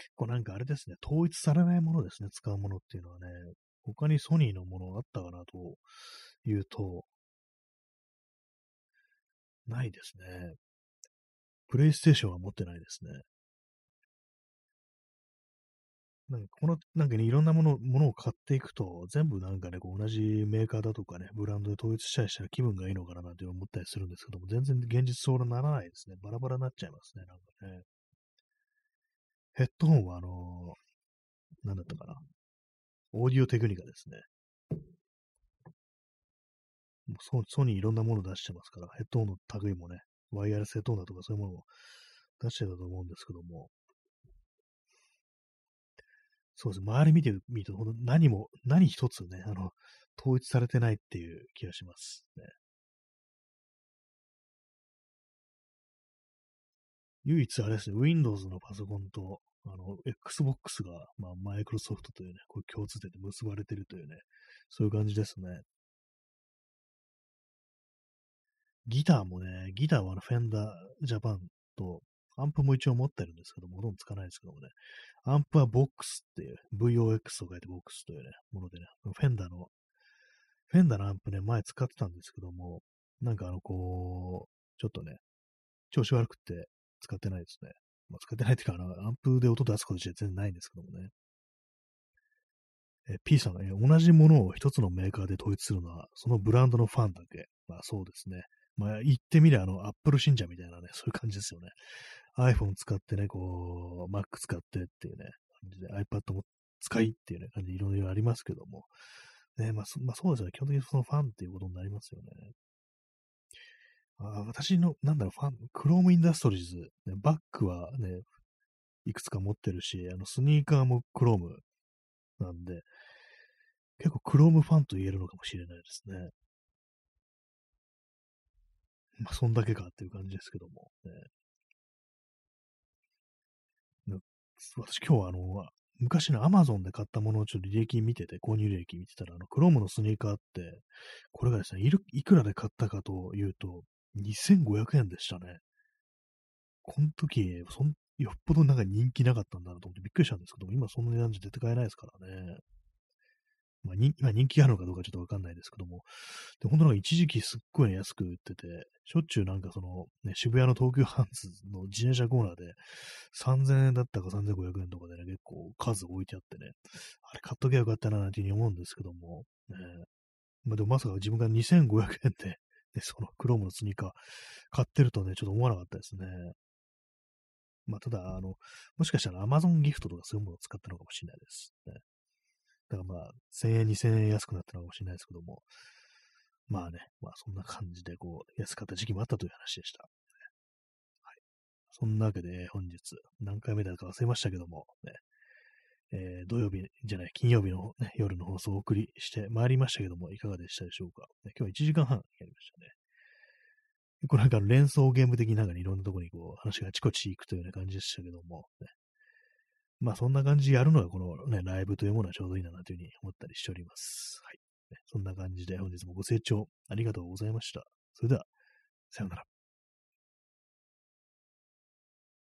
結構なんかあれですね、統一されないものですね、使うものっていうのはね、他にソニーのものあったかなというと、ないですね。プレイステーションは持ってないですね。なんかこの、なんかね、いろんなもの、ものを買っていくと、全部なんかね、こう同じメーカーだとかね、ブランドで統一したりしたら気分がいいのかななんて思ったりするんですけども、全然現実そうならないですね。バラバラになっちゃいますね、なんかね。ヘッドホンはあのー、なんだったかな。オーディオテクニカですね。ソソニーいろんなもの出してますから、ヘッドホンの類もね、ワイヤレスヘッドホンだとかそういうものを出してたと思うんですけども、そうです。周り見てみると、何も、何一つね、あの、統一されてないっていう気がしますね。唯一あれですね、Windows のパソコンと、あの、Xbox が、まあ、マイクロソフトというね、これ共通点で結ばれてるというね、そういう感じですね。ギターもね、ギターはあの、フェンダージャパンと、アンプも一応持ってるんですけども、ほとんどつかないですけどもね、アンプはボックスっていう、VOX と書いてボックスというね、ものでね、フェンダーの、フェンダーのアンプね、前使ってたんですけども、なんかあの、こう、ちょっとね、調子悪くて使ってないですね。まあ、使ってないっていうか、アンプで音出すことじゃ全然ないんですけどもね。え P さんが、ね、同じものを一つのメーカーで統一するのは、そのブランドのファンだけ。まあそうですね。まあ言ってみれば、あの、アップル信者みたいなね、[LAUGHS] そういう感じですよね。iPhone 使ってね、こう、Mac 使ってっていうね、感じで iPad も使いっていうね、感じでいろいろありますけども、ね、まあ、まあ、そうですよね。基本的にそのファンっていうことになりますよね。あ私の、なんだろう、ファン、Chrome Industries、ね、バッグはね、いくつか持ってるし、あの、スニーカーも Chrome なんで、結構 Chrome ファンと言えるのかもしれないですね。まあ、そんだけかっていう感じですけども、ね。私今日はあの、昔の Amazon で買ったものをちょっと履歴見てて、購入履歴見てたら、あの、クロームのスニーカーって、これがですね、いるいくらで買ったかというと、2500円でしたね。この時、そんよっぽどなんか人気なかったんだなと思ってびっくりしたんですけども、今その値段じゃ絶対買えないですからね。まあ、今人気あるのかどうかちょっとわかんないですけども、で、本当なんか一時期すっごい安く売ってて、しょっちゅうなんかその、ね、渋谷の東急ハンズの自転車コーナーで3000円だったか3500円とかでね、結構数置いてあってね、あれ買っときゃよかったななんていうふうに思うんですけども、ね、まあ、でもまさか自分が2500円で、ね、そのクロームのスニーカー買ってるとね、ちょっと思わなかったですね。まあ、ただ、あの、もしかしたら Amazon ギフトとかそういうものを使ったのかもしれないです。ね、だからまあ、1000円、2000円安くなったのかもしれないですけども、まあね、まあそんな感じでこう、安かった時期もあったという話でした。はい。そんなわけで本日、何回目だか忘れましたけども、ね、えー、土曜日じゃない、金曜日の、ね、夜の放送をお送りしてまいりましたけども、いかがでしたでしょうか。ね、今日は1時間半やりましたね。これなんか連想ゲーム的になんか、いろんなところにこう話があちこち行くというような感じでしたけども、ね、まあそんな感じでやるのがこのね、ライブというものはちょうどいいなというふうに思ったりしております。はい。そんな感じで本日もご清聴ありがとうございました。それでは、さようなら。